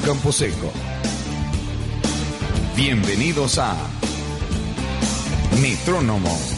Campo Seco. Bienvenidos a Metrónomo.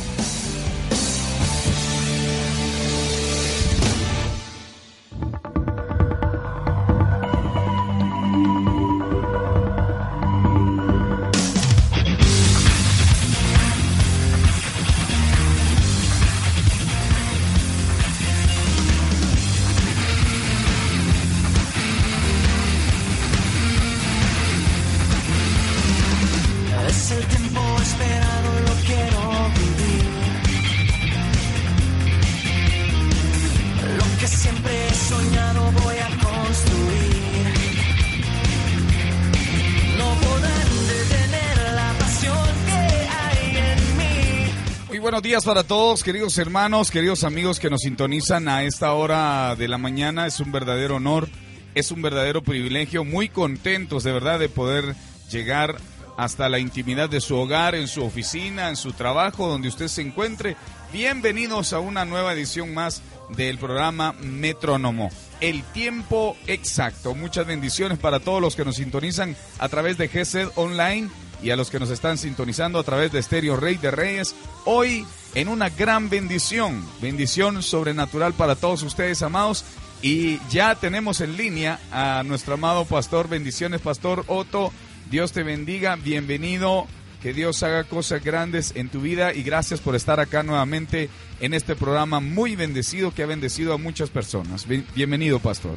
Días para todos, queridos hermanos, queridos amigos que nos sintonizan a esta hora de la mañana. Es un verdadero honor, es un verdadero privilegio. Muy contentos de verdad de poder llegar hasta la intimidad de su hogar, en su oficina, en su trabajo, donde usted se encuentre. Bienvenidos a una nueva edición más del programa Metrónomo. El tiempo exacto. Muchas bendiciones para todos los que nos sintonizan a través de GSED Online y a los que nos están sintonizando a través de Estéreo Rey de Reyes. Hoy en una gran bendición, bendición sobrenatural para todos ustedes, amados. Y ya tenemos en línea a nuestro amado pastor, bendiciones, pastor Otto. Dios te bendiga, bienvenido, que Dios haga cosas grandes en tu vida y gracias por estar acá nuevamente en este programa muy bendecido que ha bendecido a muchas personas. Bien- Bienvenido, pastor.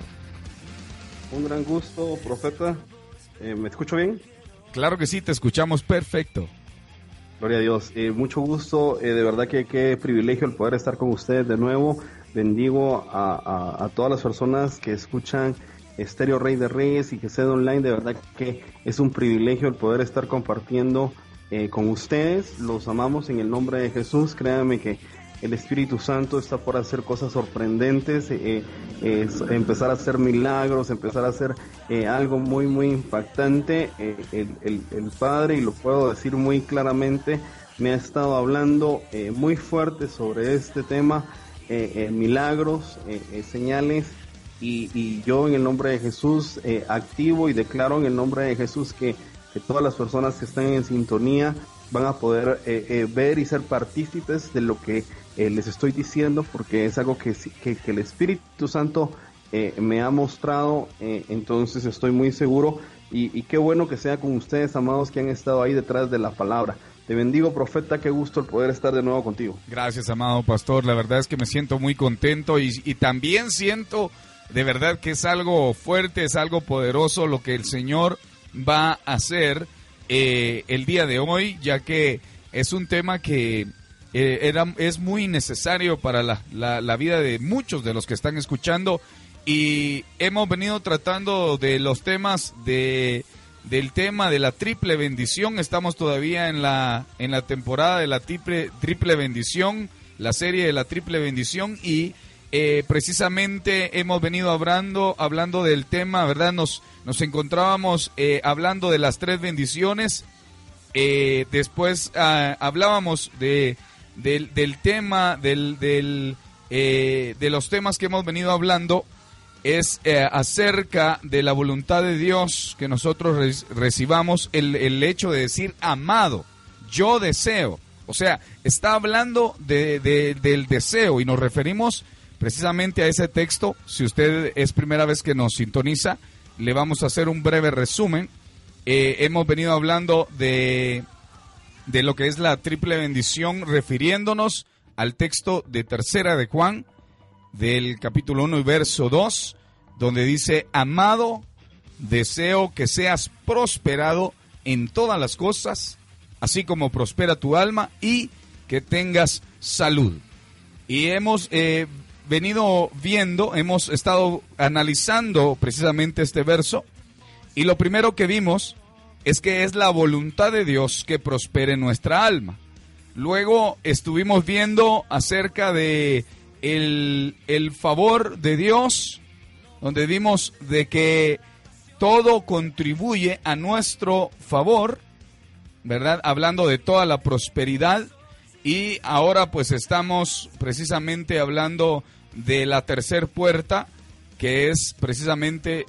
Un gran gusto, profeta. Eh, ¿Me escucho bien? Claro que sí, te escuchamos perfecto. Gloria a Dios. Eh, mucho gusto. eh, de verdad que qué privilegio el poder estar con ustedes de nuevo. Bendigo a, a- todas las personas que escuchan Estéreo Rey de Reyes y que sed online. De verdad que es un privilegio el poder estar compartiendo eh, con ustedes. Los amamos en el nombre de Jesús. Créanme que el Espíritu Santo está por hacer cosas sorprendentes, eh, eh, empezar a hacer milagros, empezar a hacer eh, algo muy, muy impactante. El, Padre, y lo puedo decir muy claramente, me ha estado hablando muy fuerte sobre este tema, milagros, señales. Y, yo en el nombre de Jesús activo y declaro en el nombre de Jesús que, todas las personas que están en sintonía van a poder ver y ser partícipes de lo que eh, les estoy diciendo porque es algo que, que, que el Espíritu Santo eh, me ha mostrado, eh, entonces estoy muy seguro y, y qué bueno que sea con ustedes, amados, que han estado ahí detrás de la palabra. Te bendigo, profeta, qué gusto el poder estar de nuevo contigo. Gracias, amado pastor. La verdad es que me siento muy contento y, y también siento de verdad que es algo fuerte, es algo poderoso lo que el Señor va a hacer eh, el día de hoy, ya que es un tema que eh, era, es muy necesario para la, la- vida de muchos de los que están escuchando y hemos venido tratando de los temas de del tema de la triple bendición. Estamos todavía en la en la temporada de la triple triple bendición, la serie de la triple bendición y eh, precisamente hemos venido hablando hablando del tema, ¿verdad? Nos nos encontrábamos eh, hablando de las tres bendiciones. Eh, después ah, hablábamos de del, del tema del, del eh, de los temas que hemos venido hablando es eh, acerca de la voluntad de Dios que nosotros re- recibamos el, el hecho de decir amado, yo deseo. O sea, está hablando de, de- del deseo y nos referimos precisamente a ese texto. Si usted es primera vez que nos sintoniza, le vamos a hacer un breve resumen. Eh, hemos venido hablando de, de lo que es la triple bendición refiriéndonos al texto de tercera de Juan, del capítulo 1 y verso 2, donde dice, amado, deseo que seas prosperado en todas las cosas, así como prospera tu alma y que tengas salud. Y hemos eh, venido viendo, hemos estado analizando precisamente este verso Y lo primero que vimos es que es la voluntad de Dios que prospere nuestra alma. Luego estuvimos viendo acerca de el, el favor de Dios, donde vimos de que todo contribuye a nuestro favor, ¿verdad? Hablando de toda la prosperidad. Y ahora pues estamos precisamente hablando de la tercer puerta, que es precisamente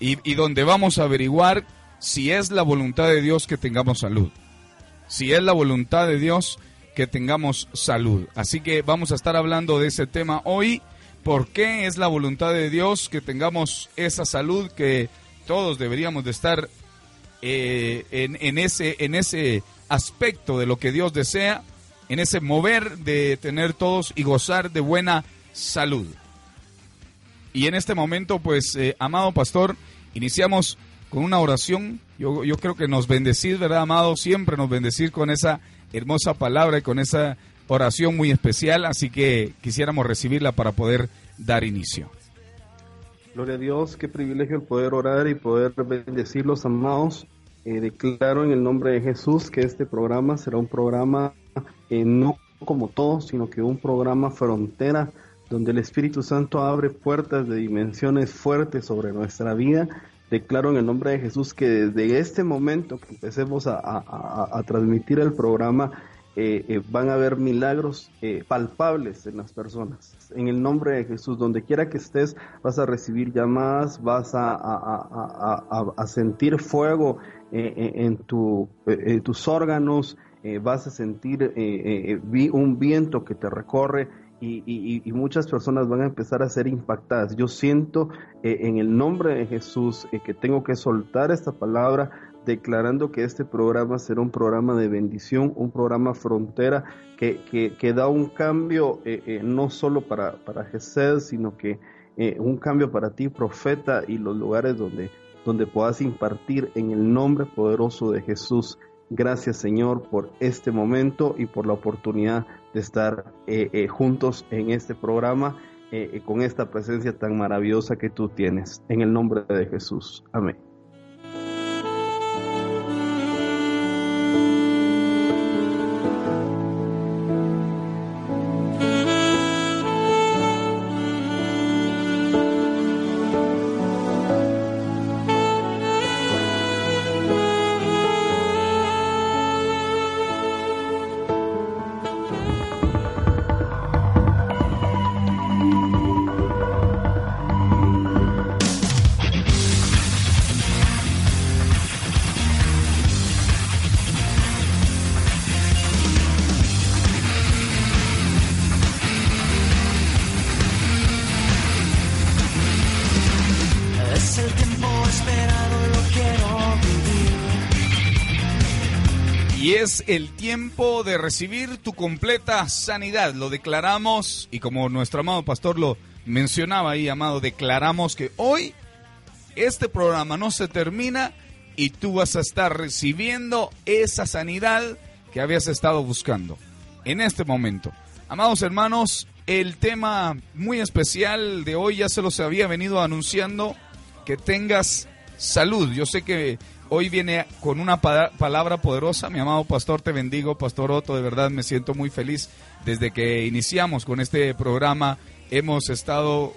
y, y donde vamos a averiguar si es la voluntad de Dios que tengamos salud. Si es la voluntad de Dios que tengamos salud. Así que vamos a estar hablando de ese tema hoy. ¿Por qué es la voluntad de Dios que tengamos esa salud que todos deberíamos de estar eh, en, ese, en ese aspecto de lo que Dios desea, en ese mover de tener todos y gozar de buena salud? Y en este momento, pues, eh, amado pastor, iniciamos con una oración. Yo, yo creo que nos bendecís, ¿verdad, amado? Siempre nos bendecís con esa hermosa palabra y con esa oración muy especial, así que quisiéramos recibirla para poder dar inicio. Gloria a Dios, qué privilegio el poder orar y poder bendecir los amados. Eh, declaro en el nombre de Jesús que este programa será un programa eh, no como todos, sino que un programa frontera donde el Espíritu Santo abre puertas de dimensiones fuertes sobre nuestra vida. Declaro en el nombre de Jesús que desde este momento que empecemos a, transmitir el programa, eh, eh, van a haber milagros eh, palpables en las personas. En el nombre de Jesús, donde quiera que estés, vas a recibir llamadas, vas a, sentir fuego en tus órganos, vas a sentir un viento que te recorre. Y, y, y, muchas personas van a empezar a ser impactadas. Yo siento en el nombre de Jesús que tengo que soltar esta palabra declarando que este programa será un programa de bendición, un programa frontera que, que, que da un cambio eh, eh, no solo para, para sino que eh, un cambio para ti, profeta, y los lugares donde, donde puedas impartir en el nombre poderoso de Jesús. Gracias Señor por este momento y por la oportunidad de estar juntos en este programa con esta presencia tan maravillosa que tú tienes. En el nombre de Jesús. Amén. Tiempo de recibir tu completa sanidad. Lo declaramos y como nuestro amado pastor lo mencionaba ahí, amado, declaramos que hoy este programa no se termina y tú vas a estar recibiendo esa sanidad que habías estado buscando en este momento. Amados hermanos, el tema muy especial de hoy ya se los había venido anunciando, que tengas salud. Yo sé que hoy viene con una palabra poderosa. Mi amado pastor, te bendigo, pastor Otto, de verdad me siento muy feliz. Desde que iniciamos con este programa hemos estado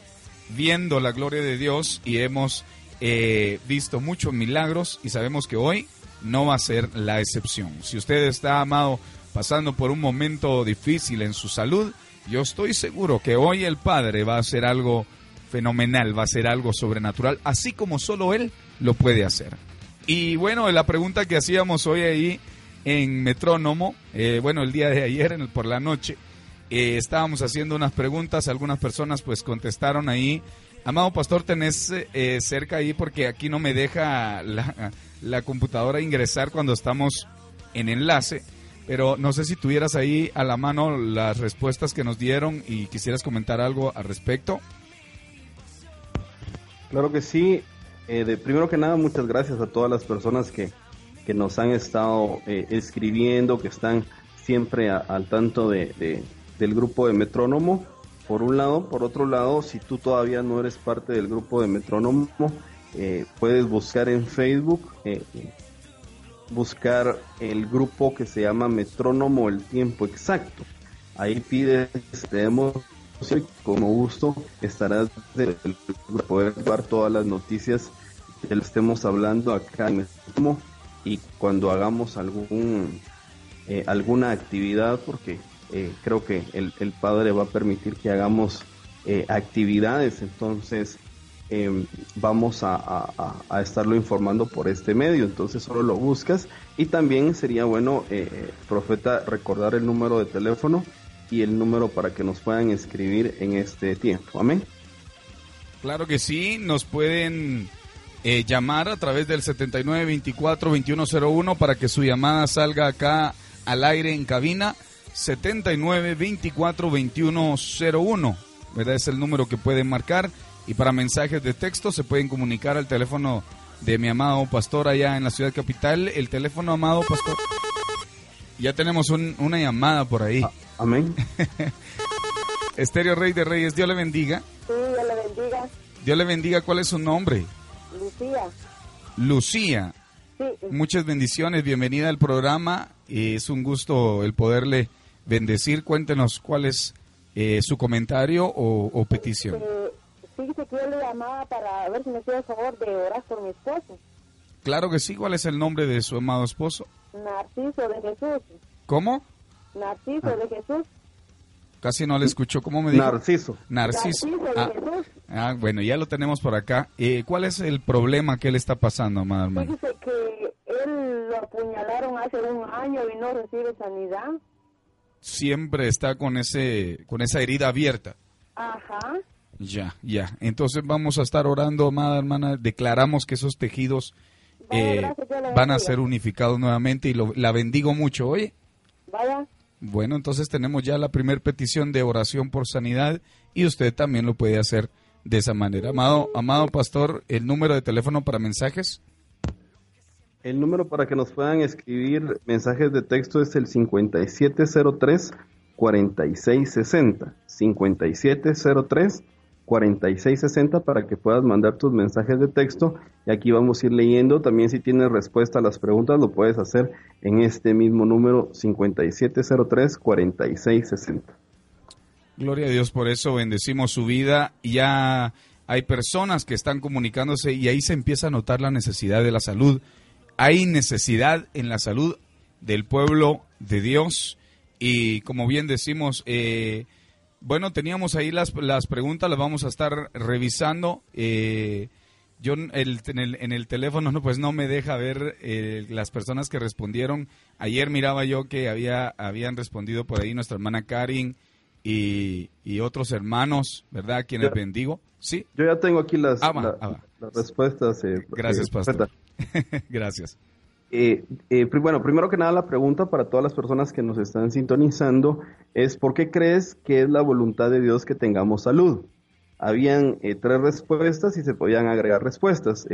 viendo la gloria de Dios y hemos eh, visto muchos milagros y sabemos que hoy no va a ser la excepción. Si usted está, amado, pasando por un momento difícil en su salud, yo estoy seguro que hoy el Padre va a hacer algo fenomenal, va a ser algo sobrenatural, así como solo Él lo puede hacer. Y bueno, la pregunta que hacíamos hoy ahí en Metrónomo, eh, bueno, el día de ayer en el, por la noche, eh, estábamos haciendo unas preguntas, algunas personas pues contestaron ahí. Amado pastor, tenés eh, cerca ahí porque aquí no me deja la, la computadora ingresar cuando estamos en enlace, pero no sé si tuvieras ahí a la mano las respuestas que nos dieron y quisieras comentar algo al respecto. Claro que sí. Eh, de, primero que nada, muchas gracias a todas las personas que, que nos han estado eh, escribiendo, que están siempre al tanto de, de, del grupo de Metrónomo. Por un lado, por otro lado, si tú todavía no eres parte del grupo de Metrónomo, eh, puedes buscar en Facebook, eh, buscar el grupo que se llama Metrónomo El Tiempo Exacto. Ahí pides, tenemos como gusto estarás de poder ver todas las noticias que estemos hablando acá en Metrónomo y cuando hagamos algún eh, alguna actividad porque eh, creo que el, el, padre va a permitir que hagamos eh, actividades. Entonces em, vamos a, a, a, estarlo informando por este medio. Entonces solo lo buscas. Y también sería bueno profeta recordar el número de teléfono y el número para que nos puedan escribir en este tiempo amén claro que sí nos pueden llamar a través del 7924-2101 para que su llamada salga acá al aire en cabina 79 24 21 01. ¿Verdad? Es el número que pueden marcar. Y para mensajes de texto se pueden comunicar al teléfono de mi amado pastor allá en la ciudad capital. El teléfono, amado pastor. Ya tenemos una llamada por ahí. Amén. Estéreo Rey de Reyes, Dios le bendiga. Sí, Dios le bendiga. Dios le bendiga. ¿Cuál es su nombre? Lucía. Lucía. Muchas bendiciones, bienvenida al programa. Es un gusto el poderle bendecir. Cuéntenos cuál es eh, su comentario o, petición. Sí, que yo le llamaba para ver si me hacía el favor de orar por mi esposo. Claro que sí. ¿Cuál es el nombre de su amado esposo? Narciso de Jesús. ¿Cómo? Narciso de Jesús. Casi no le escuchó. ¿Cómo me dijo? Narciso. Narciso. ah, ah, bueno, ya lo tenemos por acá. Eh, ¿Cuál es el problema que le está pasando, amada hermana? Fíjese que él lo apuñalaron hace un año y no recibe sanidad. Siempre está con ese con esa herida abierta. Ajá. Ya, ya. Entonces vamos a estar orando, amada hermana. Declaramos que esos tejidos eh, van a ser unificados nuevamente y lo, la bendigo mucho. Oye. Vaya. Bueno, entonces tenemos ya la primera petición de oración por sanidad y usted también lo puede hacer de esa manera. Amado, amado pastor, el número de teléfono para mensajes. El número para que nos puedan escribir mensajes de texto es el 5703 4660. 5703 4660 para que puedas mandar tus mensajes de texto y aquí vamos a ir leyendo. También si tienes respuesta a las preguntas lo puedes hacer en este mismo número 5703 4660. Gloria a Dios por eso, bendecimos su vida. Ya hay personas que están comunicándose y ahí se empieza a notar la necesidad de la salud. Hay necesidad en la salud del pueblo de Dios y como bien decimos, eh, bueno, teníamos ahí las, las preguntas, las vamos a estar revisando. Eh, yo el, en, el, en, el, teléfono no, pues no me deja ver eh, las personas que respondieron. Ayer miraba yo que había habían respondido por ahí nuestra hermana Karin y, y otros hermanos, ¿verdad? Quienes bendigo. Sí. Yo ya tengo aquí las, ah, ah, las respuestas. Eh, Gracias, pastor. Gracias. Eh, eh, bueno, primero que nada la pregunta para todas las personas que nos están sintonizando es ¿por qué crees que es la voluntad de Dios que tengamos salud? Habían eh, tres respuestas y se podían agregar respuestas.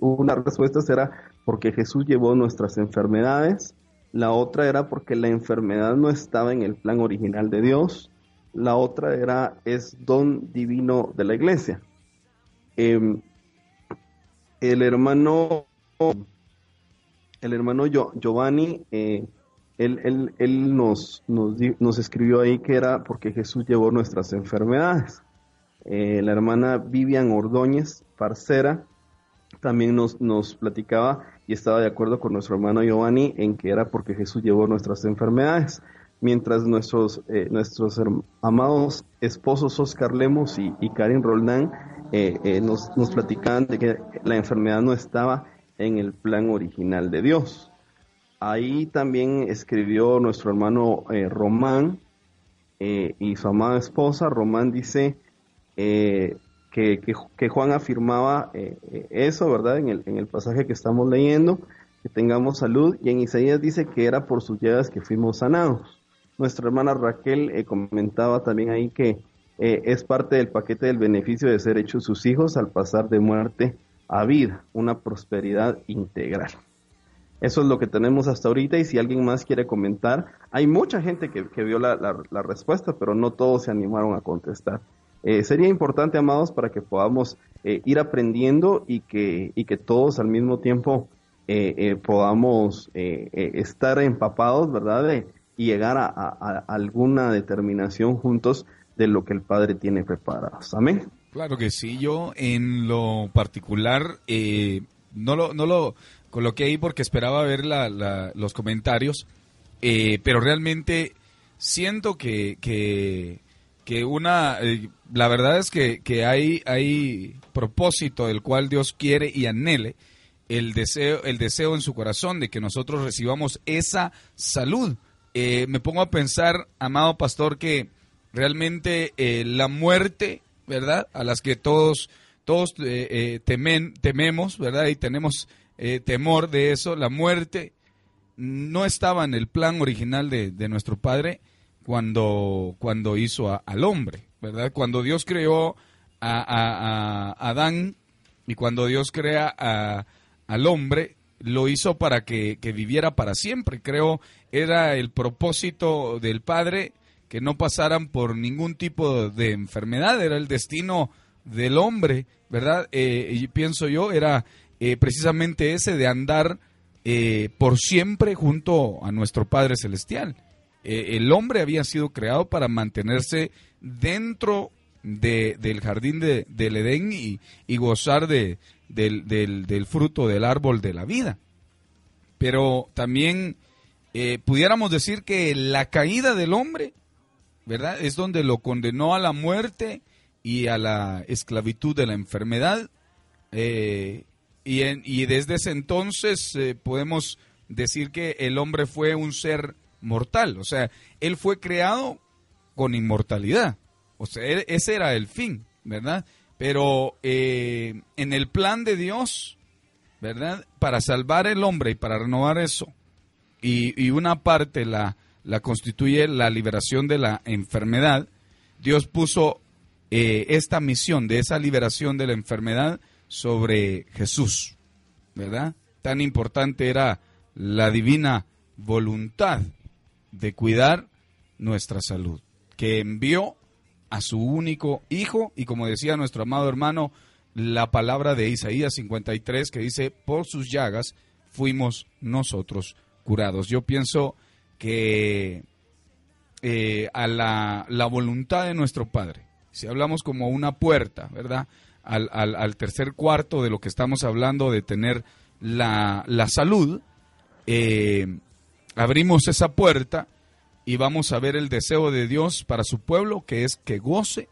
una respuesta era porque Jesús llevó nuestras enfermedades, la otra era porque la enfermedad no estaba en el plan original de Dios, la otra era es don divino de la iglesia. Em, el hermano el hermano Giovanni, eh, él, él, nos, nos, escribió ahí que era porque Jesús llevó nuestras enfermedades. Eh, la hermana Vivian Ordóñez, parcera, también nos, nos platicaba y estaba de acuerdo con nuestro hermano Giovanni en que era porque Jesús llevó nuestras enfermedades. Mientras nuestros, eh, nuestros amados esposos Oscar Lemos y, y Karin Roldán nos, nos platicaban de que la enfermedad no estaba en el plan original de Dios. Ahí también escribió nuestro hermano eh, Román eh, y su amada esposa. Román dice eh, que, que, Juan afirmaba eso, ¿verdad? En el, en el pasaje que estamos leyendo, que tengamos salud. Y en Isaías dice que era por sus llagas que fuimos sanados. Nuestra hermana Raquel comentaba también ahí que es parte del paquete del beneficio de ser hechos sus hijos al pasar de muerte a vida, una prosperidad integral. Eso es lo que tenemos hasta ahorita y si alguien más quiere comentar, hay mucha gente que, vio la, respuesta, pero no todos se animaron a contestar. eh, sería importante, amados, para que podamos eh, ir aprendiendo y que, y que todos al mismo tiempo eh, podamos estar empapados, ¿verdad? De- y llegar a, a- alguna determinación juntos de lo que el Padre tiene preparado. Amén. Claro que sí, yo en lo particular eh, no, lo, no lo coloqué ahí porque esperaba ver la- los comentarios, eh, pero realmente siento que, que, una, eh, la verdad es que, que hay, hay propósito del cual Dios quiere y anhele el deseo, el deseo en su corazón de que nosotros recibamos esa salud. Eh, me pongo a pensar, amado pastor, que realmente la muerte, ¿verdad? A las que todos, todos eh, eh, temen, tememos, ¿verdad? Y tenemos eh, temor de eso, la muerte no estaba en el plan original de, de nuestro Padre cuando, cuando hizo a- al hombre, ¿verdad? Cuando Dios creó a, a- a Adán y cuando Dios crea al hombre, lo hizo para que, que viviera para siempre. Creo era el propósito del Padre que no pasaran por ningún tipo de enfermedad, era el destino del hombre, ¿verdad? Eh, y pienso yo, era eh, precisamente ese de andar eh, por siempre junto a nuestro Padre Celestial. Eh, el hombre había sido creado para mantenerse dentro de- del jardín de- del Edén y, gozar de, del, del- fruto del árbol de la vida. Pero también pudiéramos decir que la caída del hombre, ¿verdad? Es donde lo condenó a la muerte y a la esclavitud de la enfermedad. Eh, y, y desde ese entonces eh, podemos decir que el hombre fue un ser mortal, o sea, él fue creado con inmortalidad, o sea, e- ese era el fin, ¿verdad? Pero eh, en el plan de Dios, ¿verdad? Para salvar el hombre y para renovar eso, y, y una parte la, la constituye la liberación de la enfermedad, Dios puso eh, esta misión de esa liberación de la enfermedad sobre Jesús, ¿verdad? Tan importante era la divina voluntad de cuidar nuestra salud, que envió a su único hijo y como decía nuestro amado hermano, la palabra de Isaías 53 que dice, por sus llagas fuimos nosotros curados. Yo pienso que eh, a la, voluntad de nuestro Padre, si hablamos como una puerta, ¿verdad? Al, tercer cuarto de lo que estamos hablando de tener la, la salud, eh, abrimos esa puerta y vamos a ver el deseo de Dios para su pueblo, que es que goce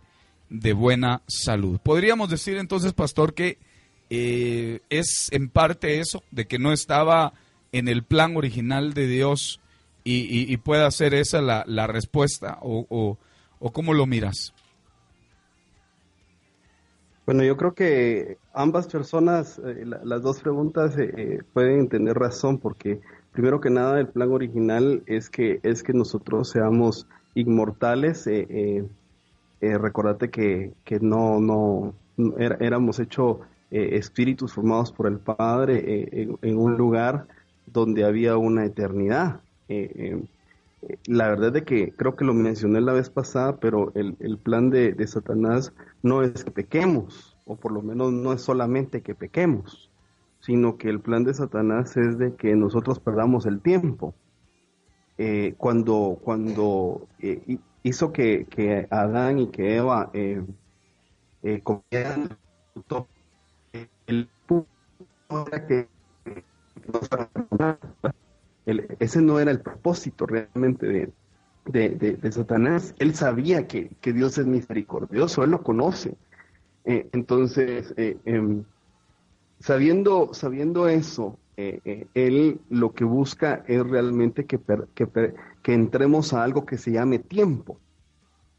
de buena salud. Podríamos decir entonces, pastor, que eh, es en parte eso, de que no estaba en el plan original de Dios y, y- y pueda ser esa la, la respuesta, o, o, cómo lo miras. Bueno, yo creo que ambas personas, eh, la- las dos preguntas eh, eh, pueden tener razón porque primero que nada el plan original es que es que nosotros seamos inmortales. Eh, recordate que, que no no no éramos hechos eh, espíritus formados por el Padre en un lugar donde había una eternidad. Eh, eh, la verdad de que creo que lo mencioné la vez pasada, pero el, plan de, Satanás no es que pequemos, o por lo menos no es solamente que pequemos, sino que el plan de Satanás es de que nosotros perdamos el tiempo. Eh, cuando cuando hi- hizo que, que Adán y que Eva comieran el punto que que ese no era el propósito realmente de, de, de- Satanás. Él sabía que, que Dios es misericordioso, él lo conoce. Eh, entonces, eh, em, sabiendo, sabiendo eso, eh, él lo que busca es realmente que, per- que, que entremos a algo que se llame tiempo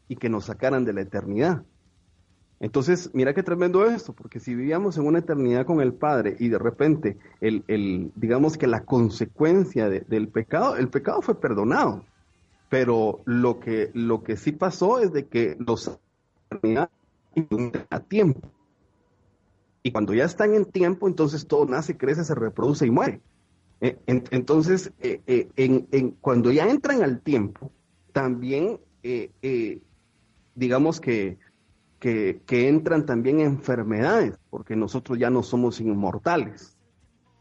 y que nos sacaran de la eternidad. Entonces, mira qué tremendo esto, porque si vivíamos en una eternidad con el Padre y de repente, el, el, digamos que la consecuencia de- del pecado, el pecado fue perdonado, pero lo que, lo que sí pasó es de que los a tiempo. Y cuando ya están en tiempo, entonces todo nace, crece, se reproduce y muere. Eh, en- entonces, eh, eh, cuando ya entran al tiempo, también, digamos que, que, entran también enfermedades, porque nosotros ya no somos inmortales,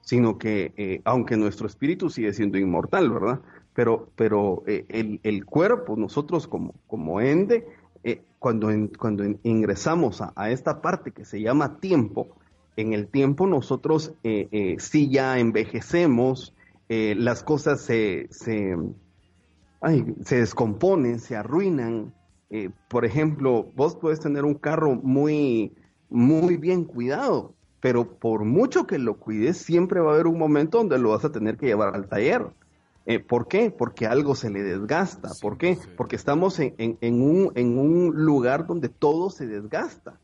sino que eh, aunque nuestro espíritu sigue siendo inmortal, ¿verdad? Pero, pero eh, el, cuerpo, nosotros como, como ende, eh, cuando, en, cuando ingresamos a, a, esta parte que se llama tiempo, en el tiempo nosotros sí ya envejecemos, las cosas se, se, ay, se descomponen, se arruinan, eh, por ejemplo, vos puedes tener un carro muy, muy bien cuidado, pero por mucho que lo cuides, siempre va a haber un momento donde lo vas a tener que llevar al taller. Eh, ¿Por qué? Porque algo se le desgasta. ¿Por qué? Porque estamos en, en, un, en un lugar donde todo se desgasta.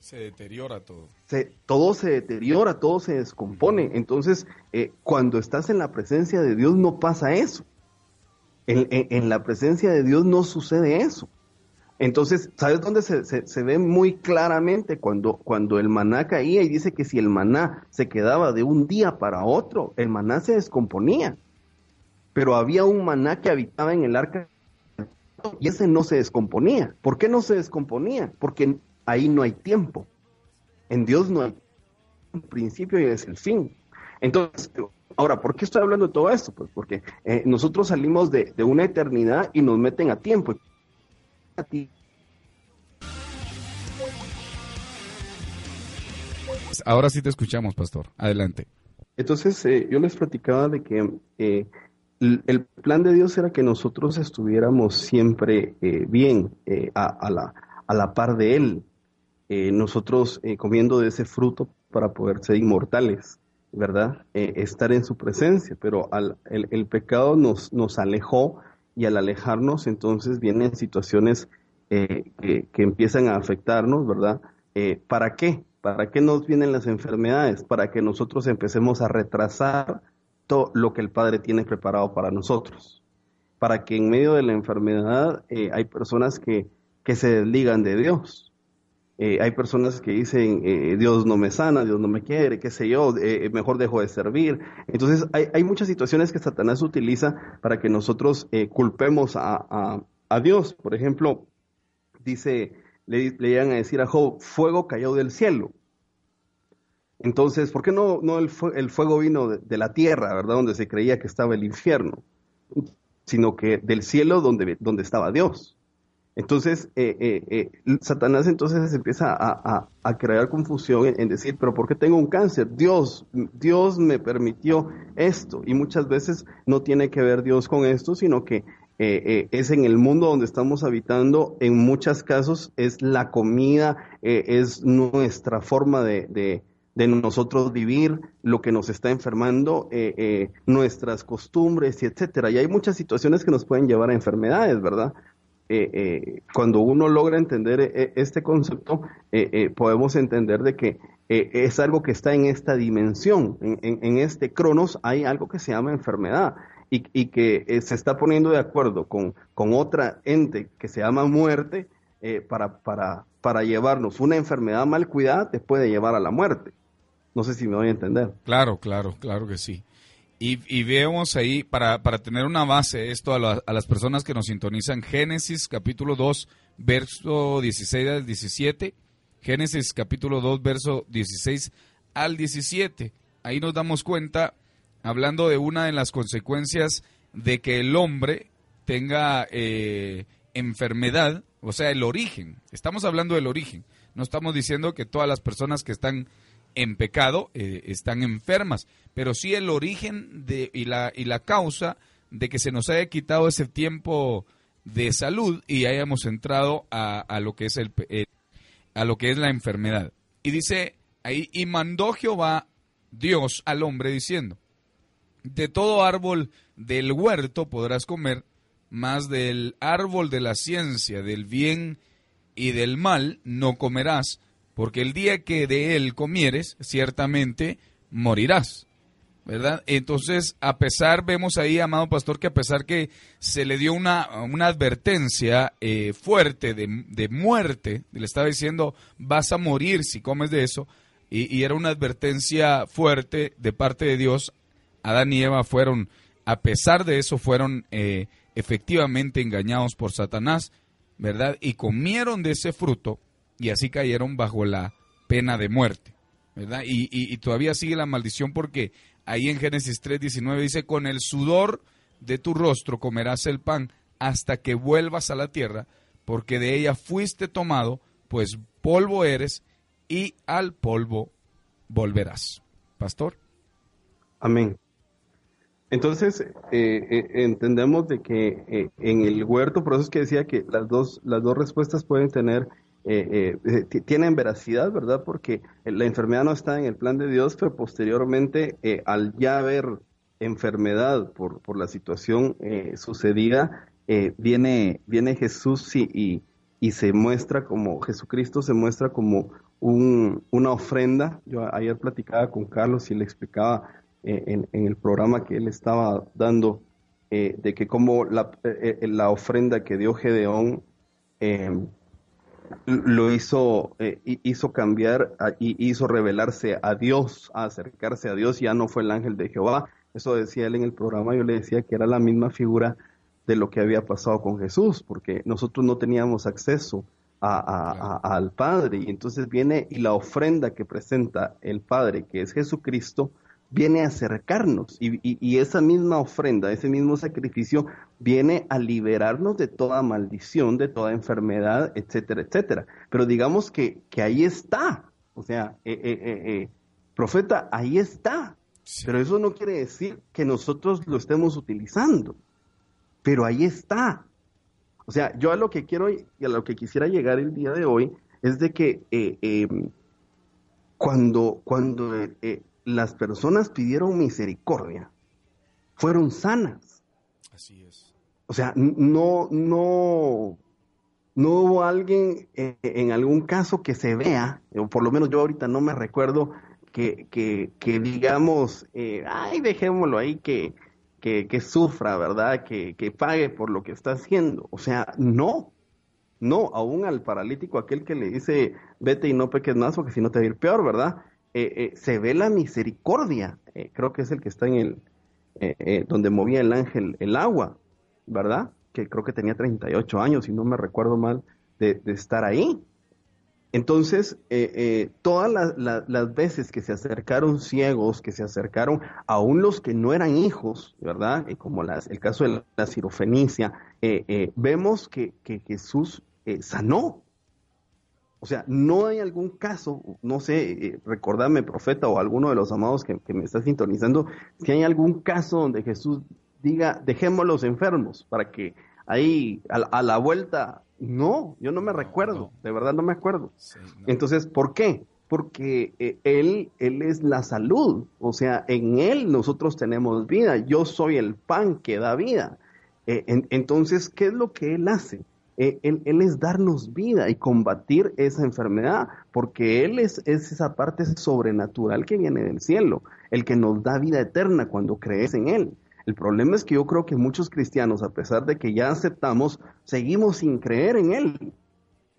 Se deteriora todo. Se, todo se deteriora, todo se descompone. Entonces, eh, cuando estás en la presencia de Dios no pasa eso. En, la presencia de Dios no sucede eso. Entonces, ¿sabes dónde se, ve muy claramente cuando, cuando el maná caía y dice que si el maná se quedaba de un día para otro, el maná se descomponía? Pero había un maná que habitaba en el arca y ese no se descomponía. ¿Por qué no se descomponía? Porque ahí no hay tiempo. En Dios no hay un principio y es el fin. Entonces, ahora, ¿por qué estoy hablando de todo esto? Pues porque eh, nosotros salimos de, una eternidad y nos meten a tiempo. A ti. Ahora sí te escuchamos, pastor. Adelante. Entonces, eh, yo les platicaba de que eh, el plan de Dios era que nosotros estuviéramos siempre eh, bien a, a, la, a, la, par de Él, nosotros comiendo de ese fruto para poder ser inmortales, ¿verdad? estar en su presencia, pero al, el, el, pecado nos, nos alejó y al alejarnos entonces vienen situaciones que, que, empiezan a afectarnos, ¿verdad? ¿Para qué? ¿Para qué nos vienen las enfermedades? Para que nosotros empecemos a retrasar todo lo que el Padre tiene preparado para nosotros. Para que en medio de la enfermedad eh, hay personas que, que, se desligan de Dios. Eh, hay personas que dicen, eh, Dios no me sana, Dios no me quiere, qué sé yo, eh, mejor dejo de servir. Entonces hay, muchas situaciones que Satanás utiliza para que nosotros eh, culpemos a, a, Dios. Por ejemplo, dice le, le iban a decir a Job, fuego cayó del cielo. Entonces, ¿por qué no, no el, fu el, fuego vino de, de, la tierra, ¿verdad? Donde se creía que estaba el infierno, sino que del cielo donde, donde estaba Dios. Entonces, eh, eh, eh, Satanás entonces empieza a, crear confusión en, decir, pero ¿por qué tengo un cáncer? Dios, Dios me permitió esto. Y muchas veces no tiene que ver Dios con esto, sino que eh, eh, es en el mundo donde estamos habitando, en muchos casos es la comida, eh, es nuestra forma de, de, de, nosotros vivir, lo que nos está enfermando, nuestras costumbres, y etcétera. Y hay muchas situaciones que nos pueden llevar a enfermedades, ¿verdad? Cuando uno logra entender este concepto, podemos entender de que es algo que está en esta dimensión, en, este cronos hay algo que se llama enfermedad y, que eh, se está poniendo de acuerdo con, otra ente que se llama muerte eh, para, para, para llevarnos una enfermedad mal cuidada, te puede llevar a la muerte. No sé si me voy a entender. Claro, claro, claro que sí. Y, y vemos ahí, para, para tener una base, esto a, la, a, las personas que nos sintonizan, Génesis capítulo 2, verso 16 al 17. Génesis capítulo 2, verso 16 al 17. Ahí nos damos cuenta hablando de una de las consecuencias de que el hombre tenga eh, enfermedad, o sea, el origen. Estamos hablando del origen. No estamos diciendo que todas las personas que están en pecado eh, están enfermas, pero sí el origen de, y, la, y la causa de que se nos haya quitado ese tiempo de salud y hayamos entrado a, a lo que es el, eh, a lo que es la enfermedad. Y dice ahí, y mandó Jehová Dios al hombre diciendo, de todo árbol del huerto podrás comer, mas del árbol de la ciencia, del bien y del mal no comerás, porque el día que de él comieres, ciertamente morirás. ¿Verdad? Entonces, a pesar, vemos ahí, amado pastor, que a pesar que se le dio una, una advertencia eh, fuerte de, de, muerte, le estaba diciendo, vas a morir si comes de eso, y, era una advertencia fuerte de parte de Dios, Adán y Eva fueron, a pesar de eso, fueron eh, efectivamente engañados por Satanás, ¿verdad? Y comieron de ese fruto y así cayeron bajo la pena de muerte. ¿verdad? Y, y- todavía sigue la maldición porque ahí en Génesis 3:19 dice, con el sudor de tu rostro comerás el pan hasta que vuelvas a la tierra, porque de ella fuiste tomado, pues polvo eres y al polvo volverás. Pastor. Amén. Entonces, eh, eh, entendemos de que eh, en el huerto, por eso es que decía que las dos, las dos respuestas pueden tener, eh, eh, eh, ti- tienen veracidad, ¿verdad? Porque la enfermedad no está en el plan de Dios, pero posteriormente, al ya haber enfermedad por, por la situación sucedida, viene, viene Jesús y, y, se muestra como, Jesucristo se muestra como un- una ofrenda. Yo ayer platicaba con Carlos y le explicaba en, el programa que él estaba dando, de que como la, eh, la ofrenda que dio Gedeón lo hizo, eh, hi- hizo cambiar y hizo revelarse a Dios, a acercarse a Dios, ya no fue el ángel de Jehová. Eso decía él en el programa, yo le decía que era la misma figura de lo que había pasado con Jesús, porque nosotros no teníamos acceso a- a- a- al Padre, y entonces viene y la ofrenda que presenta el Padre, que es Jesucristo, viene a acercarnos y, y- y esa misma ofrenda, ese mismo sacrificio viene a liberarnos de toda maldición, de toda enfermedad, etcétera, etcétera. Pero digamos que, que ahí está, o sea, eh, eh, eh, profeta, ahí está. Pero eso no quiere decir que nosotros lo estemos utilizando, pero ahí está. O sea, yo a lo que quiero y a lo que quisiera llegar el día de hoy es de que eh, cuando, cuando eh, las personas pidieron misericordia, fueron sanas. Así es. O sea, no, no, no hubo alguien eh, en algún caso que se vea, o por lo menos yo ahorita no me recuerdo que, que, que digamos, eh, ay, dejémoslo ahí que, que, que sufra, ¿verdad? Que, que pague por lo que está haciendo. O sea, no, no, aún al paralítico, aquel que le dice, vete y no peques más, porque si no te va a ir peor, ¿verdad? Eh, eh, se ve la misericordia, eh, creo que es el que está en el, donde movía el ángel el agua, ¿verdad? Que creo que tenía 38 años, si no me recuerdo mal, de, estar ahí. Entonces, todas las, las- veces que se acercaron ciegos, que se acercaron aún los que no eran hijos, ¿verdad? Como las- el caso de la, la cirofenicia, vemos que, que Jesús sanó. O sea, no hay algún caso, no sé, eh, recordadme, profeta, o alguno de los amados que, que me está sintonizando, si hay algún caso donde Jesús diga, dejemos los enfermos para que ahí a, la- a la vuelta, no, yo no me recuerdo, de verdad no me acuerdo. Sí, no. Entonces, ¿por qué? Porque eh, él, él es la salud, o sea, en Él nosotros tenemos vida, yo soy el pan que da vida. Eh, en- entonces, ¿qué es lo que Él hace? Eh, él, él es darnos vida y combatir esa enfermedad, porque Él es, es esa parte sobrenatural que viene del cielo, el que nos da vida eterna cuando crees en Él. El problema es que yo creo que muchos cristianos, a pesar de que ya aceptamos, seguimos sin creer en Él.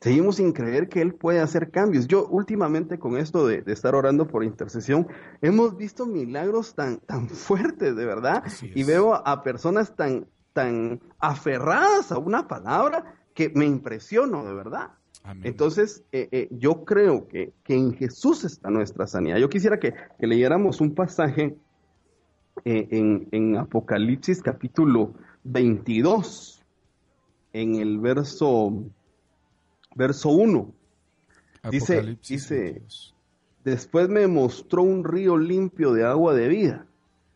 Seguimos sin creer que Él puede hacer cambios. Yo últimamente con esto de, de estar orando por intercesión, hemos visto milagros tan, tan fuertes, de verdad. Y veo a, a personas tan, tan aferradas a una palabra que me impresiono, de verdad. Amén. Entonces, eh, eh, yo creo que, que en Jesús está nuestra sanidad. Yo quisiera que, que leyéramos un pasaje eh, en, en Apocalipsis capítulo 22, en el verso, verso 1. dice- dice- 22. Después me mostró un río limpio de agua de vida,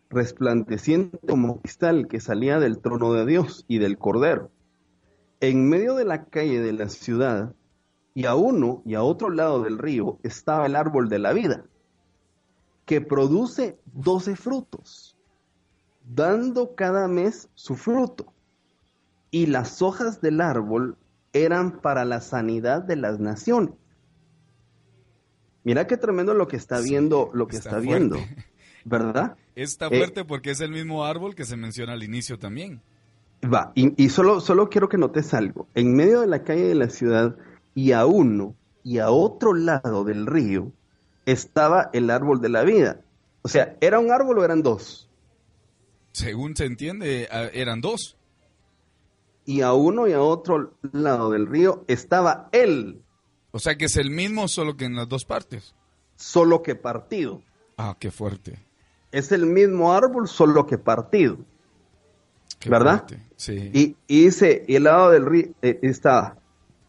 resplandeciente como cristal que salía del trono de Dios y del Cordero. En medio de la calle de la ciudad, y a uno y a otro lado del río, estaba el árbol de la vida, que produce doce frutos, dando cada mes su fruto. Y las hojas del árbol eran para la sanidad de las naciones. Mira qué tremendo lo que está Sí, viendo, lo que está, está viendo. ¿verdad? Está Eh, fuerte porque es el mismo árbol que se menciona al inicio también. Va, y, y solo, solo quiero que notes algo. En medio de la calle de la ciudad y a uno y a otro lado del río estaba el árbol de la vida. O sea, ¿era un árbol o eran dos? Según se entiende, eran dos. Y a uno y a otro lado del río estaba él, O sea que es el mismo, solo que en las dos partes. solo que partido. Ah, qué fuerte. Es el mismo árbol, solo que partido. Qué ¿Verdad? fuerte. Sí. Y, y dice, y el lado del río eh, está,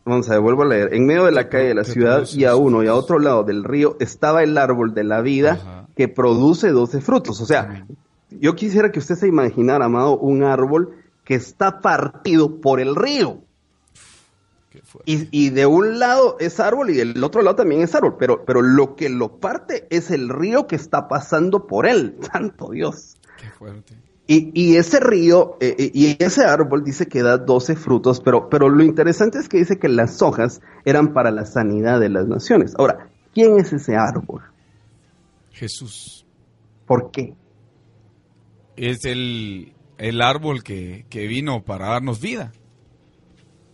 vamos a vuelvo a leer, en medio de la calle de la ¿Qué ciudad y a uno y a otro lado del río estaba el árbol de la vida Ajá. que produce 12 frutos. O sea, yo quisiera que usted se imaginara, amado, un árbol que está partido por el río. Y, y de un lado es árbol y del otro lado también es árbol, pero, pero lo que lo parte es el río que está pasando por él. Santo Dios. Qué fuerte. Y, y ese río eh, eh, y ese árbol dice que da 12 frutos, pero, pero lo interesante es que dice que las hojas eran para la sanidad de las naciones. Ahora, ¿quién es ese árbol? Jesús ¿Por qué? es el, el árbol que, que vino para darnos vida.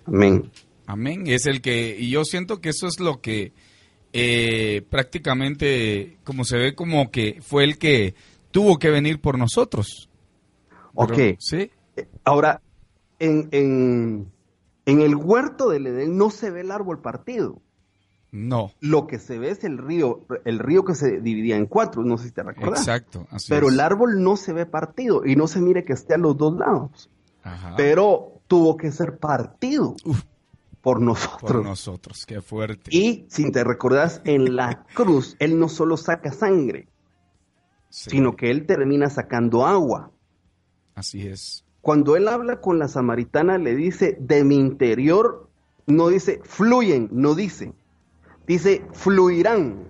Amén. Amén. Es el que, y yo siento que eso es lo que eh, prácticamente, como se ve, como que fue el que tuvo que venir por nosotros. Ok. Pero- Sí. Ahora, en, en, en el huerto del Edén no se ve el árbol partido. No. Lo que se ve es el río, el río que se dividía en cuatro, no sé si te recuerdas. Exacto. Así Pero es. el árbol no se ve partido y no se mire que esté a los dos lados. Ajá. Pero tuvo que ser partido por nosotros. por nosotros. Qué fuerte. Y si te recordás, en la cruz, Él no solo saca sangre, Sí, sino que Él termina sacando agua. Así es. Cuando Él habla con la samaritana, le dice, de mi interior, no dice fluyen, no dice. Dice, fluirán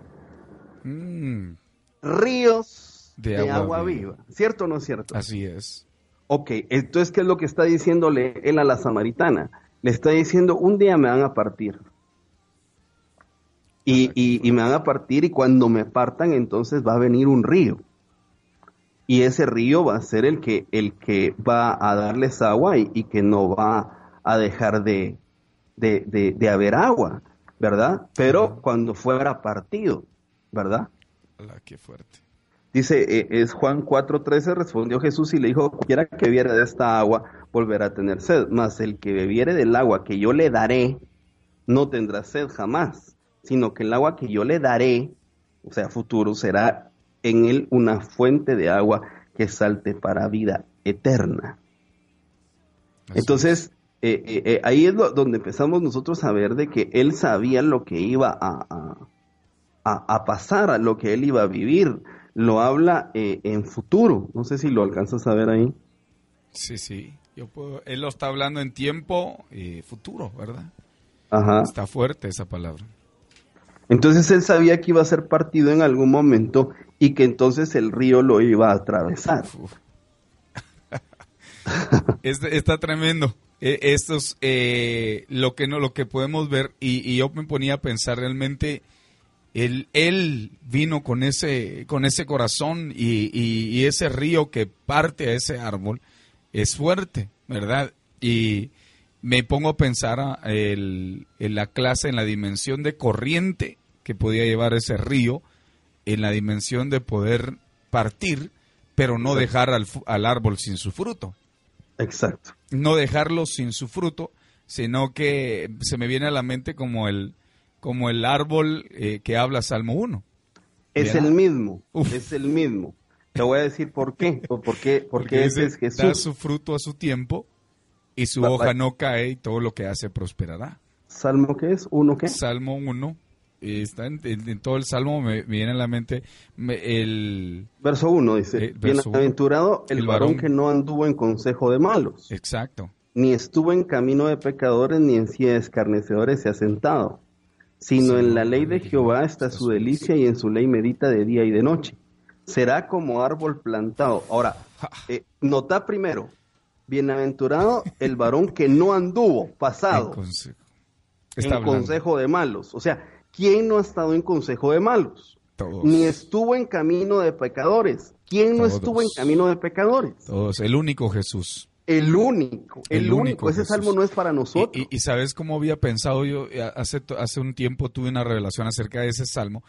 Mm, ríos De de, agua agua, viva. viva. ¿Cierto o no es cierto? así es. Ok, entonces, ¿qué es lo que está diciéndole él a la samaritana? Le está diciendo, un día me van a partir. Y, y- y me van a partir y cuando me partan, entonces va a venir un río. Y ese río va a ser el que, el que va a darles agua y, y que no va a dejar de, de, de- de haber agua, ¿verdad? Pero cuando fuera partido, ¿verdad? Fuerte. Dice, eh, es Juan 4:13, respondió Jesús y le dijo, cualquiera que bebiere de esta agua volverá a tener sed, mas el que bebiere del agua que yo le daré no tendrá sed jamás, sino que el agua que yo le daré, o sea, futuro, será en él una fuente de agua que salte para vida eterna. Así Entonces, eh, eh, eh, ahí es donde empezamos nosotros a ver de que él sabía lo que iba a, a- a- a pasar, a lo que él iba a vivir. Lo habla en futuro. No sé si lo alcanzas a ver ahí. Sí, sí. Yo puedo, él lo está hablando en tiempo futuro, ¿verdad? Ajá. Está fuerte esa palabra. Entonces él sabía que iba a ser partido en algún momento y que entonces el río lo iba a atravesar. Este- está tremendo. Eh, Esto es eh, lo que no, lo que podemos ver y, yo me ponía a pensar realmente. Él, él vino con ese, con ese corazón y, y- ese río que parte a ese árbol es fuerte, ¿verdad? Y me pongo a pensar el- en la clase, en la dimensión de corriente que podía llevar ese río, en la dimensión de poder partir, pero no dejar al, al árbol sin su fruto. Exacto. No dejarlo sin su fruto, sino que se me viene a la mente como el, como el árbol eh, que habla Salmo 1. Es el mismo. Uf. Es el mismo. Te voy a decir por qué. Por qué, porque ese dice, es da Jesús. su fruto a su tiempo y su hoja no cae y todo lo que hace prosperará. ¿Salmo qué es? ¿Uno qué? Salmo 1, eh, está en, en- en todo el Salmo, me, me viene a la mente me- el... Verso 1 dice, Eh, verso bienaventurado el, El varón varón. que no anduvo en consejo de malos, Exacto. ni estuvo en camino de pecadores, ni en silla de escarnecedores se ha sentado, sino en la ley de Jehová está su delicia y en su ley medita de día y de noche. Será como árbol plantado. Ahora, eh, nota primero, bienaventurado el varón que no anduvo, pasado, En hablando consejo de malos. O sea, ¿quién no ha estado en consejo de malos? todos, Ni estuvo en camino de pecadores. ¿Quién no Todos. estuvo en camino de pecadores? todos. El único Jesús. El único, el, El único. único Ese Jesús. salmo no es para Y, nosotros. y- y sabes cómo había pensado yo, Eh, hace, hace un tiempo tuve una revelación acerca de ese salmo,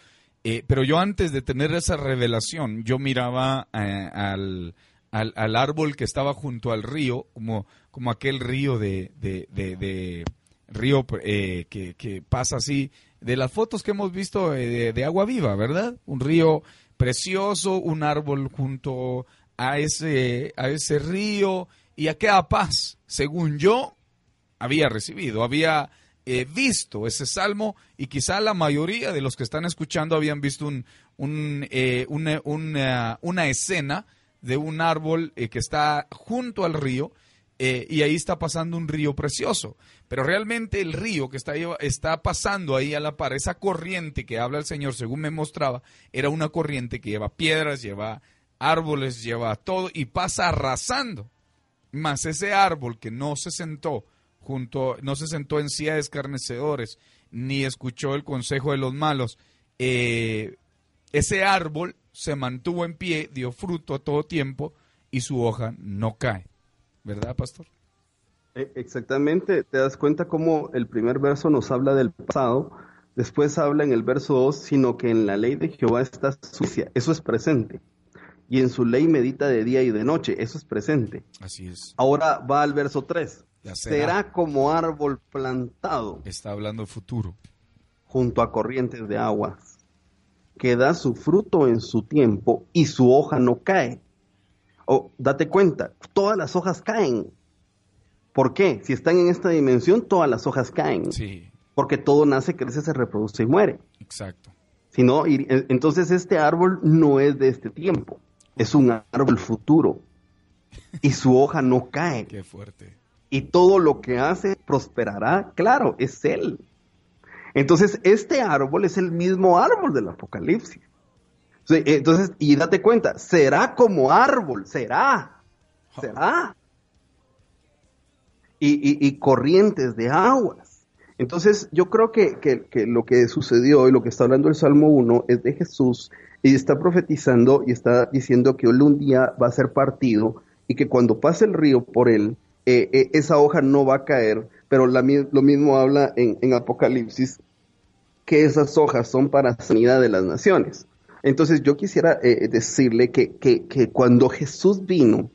Eh, pero yo antes de tener esa revelación, yo miraba eh, al, al, al árbol que estaba junto al río, como, como aquel río de, de, de- de- río eh, que, que pasa así de las fotos que hemos visto eh, de, de agua viva, ¿verdad? Un río precioso, un árbol junto a ese, a ese río y aquella paz, según yo, había recibido, había eh, visto ese salmo y quizá la mayoría de los que están escuchando habían visto un, un, eh, una, una- una escena de un árbol eh, que está junto al río eh, y ahí está pasando un río precioso. Pero realmente el río que está, está pasando ahí a la par, esa corriente que habla el Señor, según me mostraba, era una corriente que lleva piedras, lleva árboles, lleva todo y pasa arrasando. Mas ese árbol que no se sentó junto, no se sentó en silla de escarnecedores, ni escuchó el consejo de los malos, eh, ese árbol se mantuvo en pie, dio fruto a todo tiempo y su hoja no cae. ¿Verdad, pastor? Eh, Exactamente, te das cuenta cómo el primer verso nos habla del pasado, después habla en el verso 2, sino que en la ley de Jehová está sucia, eso es presente, y en su ley medita de día y de noche, eso es presente. Así es. Ahora va al verso 3, Ya será. será como árbol plantado Está hablando futuro. junto a corrientes de aguas, que da su fruto en su tiempo y su hoja no cae. O date cuenta, todas las hojas caen. ¿Por qué? Si están en esta dimensión, todas las hojas caen. Sí, Porque todo nace, crece, se reproduce y muere. exacto. Si no, en- entonces este árbol no es de este tiempo. Es un árbol futuro. Y su hoja no cae. Qué fuerte. y todo lo que hace prosperará. Claro, es Él. Entonces, este árbol es el mismo árbol del Apocalipsis. Entonces, y date cuenta, será como árbol, será, será. Y, corrientes de aguas. Entonces, yo creo que, que- lo que sucedió y lo que está hablando el Salmo 1 es de Jesús y está profetizando y está diciendo que él un día va a ser partido y que cuando pase el río por él, eh, eh, esa hoja no va a caer, pero lo mismo habla en, en Apocalipsis, que esas hojas son para sanidad de las naciones. Entonces yo quisiera eh, decirle que, que, que cuando Jesús vino,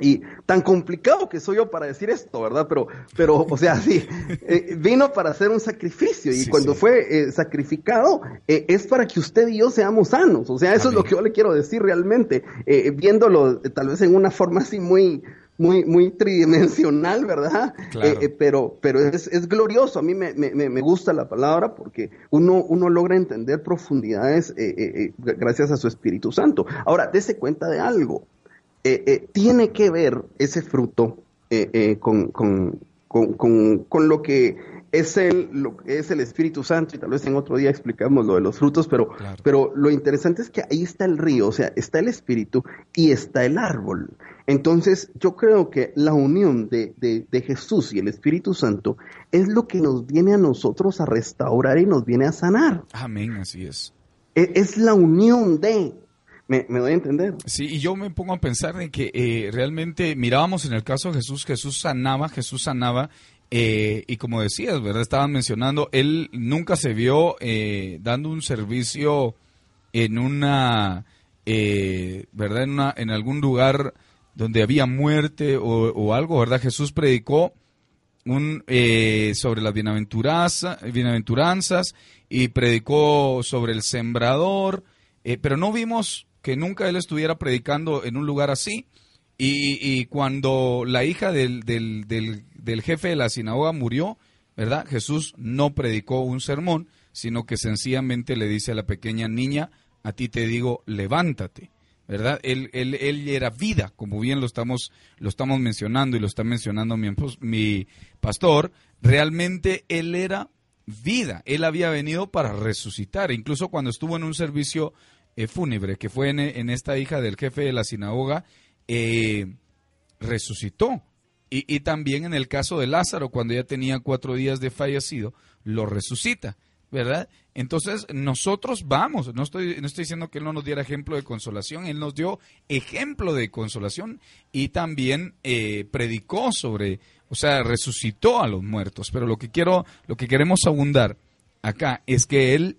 y tan complicado que soy yo para decir esto, ¿verdad? Pero, pero o sea, sí, eh, vino para hacer un sacrificio y Sí, cuando sí. fue eh, sacrificado eh, es para que usted y yo seamos sanos. O sea, eso es lo que yo le quiero decir realmente, viéndolo tal vez en una forma así muy, muy, muy tridimensional, ¿verdad? Claro. Eh, eh, pero, pero es, es glorioso. A mí me, me, me- gusta la palabra porque uno, uno logra entender profundidades eh, gracias a su Espíritu Santo. Ahora, dése cuenta de algo eh, eh, tiene que ver ese fruto eh, con, con- con- con- lo que es el, lo es el Espíritu Santo, y tal vez en otro día explicamos lo de los frutos, pero, Claro. pero lo interesante es que ahí está el río, o sea, está el Espíritu y está el árbol. Entonces, yo creo que la unión de, de- de Jesús y el Espíritu Santo es lo que nos viene a nosotros a restaurar y nos viene a sanar. Amén, así es. E- Es, la unión de... ¿Me, me doy a entender? Sí, y yo me pongo a pensar en que eh, realmente mirábamos en el caso de Jesús, Jesús sanaba, Jesús sanaba, eh, y como decías, ¿verdad? Estaban mencionando, él nunca se vio eh, dando un servicio en una, eh, ¿verdad? En, una, en algún lugar donde había muerte o, o algo, ¿verdad? Jesús predicó un, eh, sobre las bienaventuranzas, bienaventuranzas y predicó sobre el sembrador, pero no vimos que nunca él estuviera predicando en un lugar así. Y, cuando la hija del, del, jefe de la sinagoga murió, ¿verdad? Jesús no predicó un sermón, sino que sencillamente le dice a la pequeña niña, a ti te digo, levántate. ¿verdad? Él, él, él era vida, como bien lo estamos, lo estamos mencionando y lo está mencionando mi, mi pastor, realmente él era vida, él había venido para resucitar, incluso cuando estuvo en un servicio eh, fúnebre, que fue en, esta hija del jefe de la sinagoga, eh, resucitó. Y, y también en el caso de Lázaro, cuando ya tenía cuatro días de fallecido, lo resucita, ¿verdad? Entonces nosotros vamos, no estoy, no estoy diciendo que Él no nos diera ejemplo de consolación, Él nos dio ejemplo de consolación y también eh, predicó sobre, o sea, resucitó a los muertos. Pero lo que quiero, lo que queremos abundar acá es que Él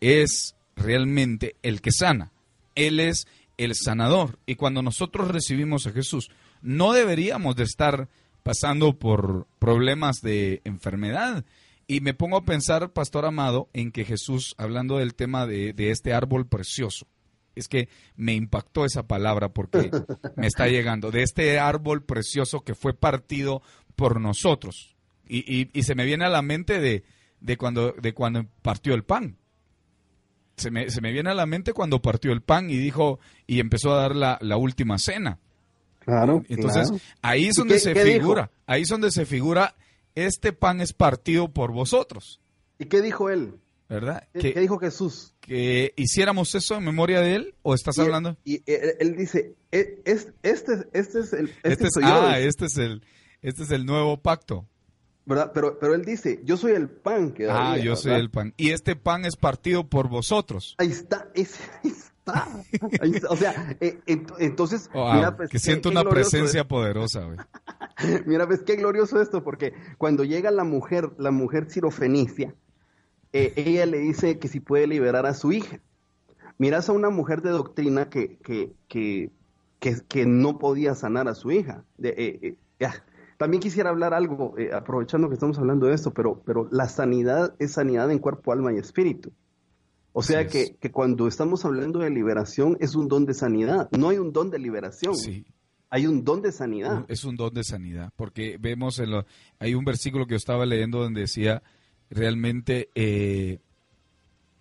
es realmente el que sana. Él es el sanador. Y cuando nosotros recibimos a Jesús, no deberíamos de estar pasando por problemas de enfermedad. Y me pongo a pensar, Pastor Amado, en que Jesús, hablando del tema de, de este árbol precioso, es que me impactó esa palabra porque me está llegando, de este árbol precioso que fue partido por nosotros. Y, y- y se me viene a la mente de, de, cuando, de cuando partió el pan. Se me, se me viene a la mente cuando partió el pan y dijo, y empezó a dar la, la última cena. Claro. Entonces, claro. ahí es ¿Y donde qué- se qué dijo? figura, ahí es donde se figura, este pan es partido por vosotros, ¿Y qué dijo él? ¿verdad? ¿Qué, Que, qué dijo Jesús? que hiciéramos eso en memoria de él, o estás Y él- hablando? Y, él, él dice, "E- es- este, este es el... Este, Este es, soy yo", ah, este es el, este es el nuevo pacto. ¿Verdad? Pero, pero él dice, yo soy el pan que da Ah, vida", yo soy el pan. Y este pan es partido por vosotros. Ahí está, ese- ahí está. Ahí está. O sea, eh, ent- entonces, Wow, mira, pues, que siento qué una presencia poderosa, güey. es- mira, pues qué glorioso esto, porque cuando llega la mujer, la mujer cirofenicia, eh, ella le dice que si puede liberar a su hija. Miras a una mujer de doctrina que, que, que, que, que no podía sanar a su hija. De, eh, ya. También quisiera hablar algo, eh, aprovechando que estamos hablando de esto, pero, pero la sanidad es sanidad en cuerpo, alma y espíritu. O sea es. que, que cuando estamos hablando de liberación es un don de sanidad, no hay un don de liberación, Sí, hay un don de sanidad. es un don de sanidad, porque vemos, en lo, hay un versículo que yo estaba leyendo donde decía realmente eh,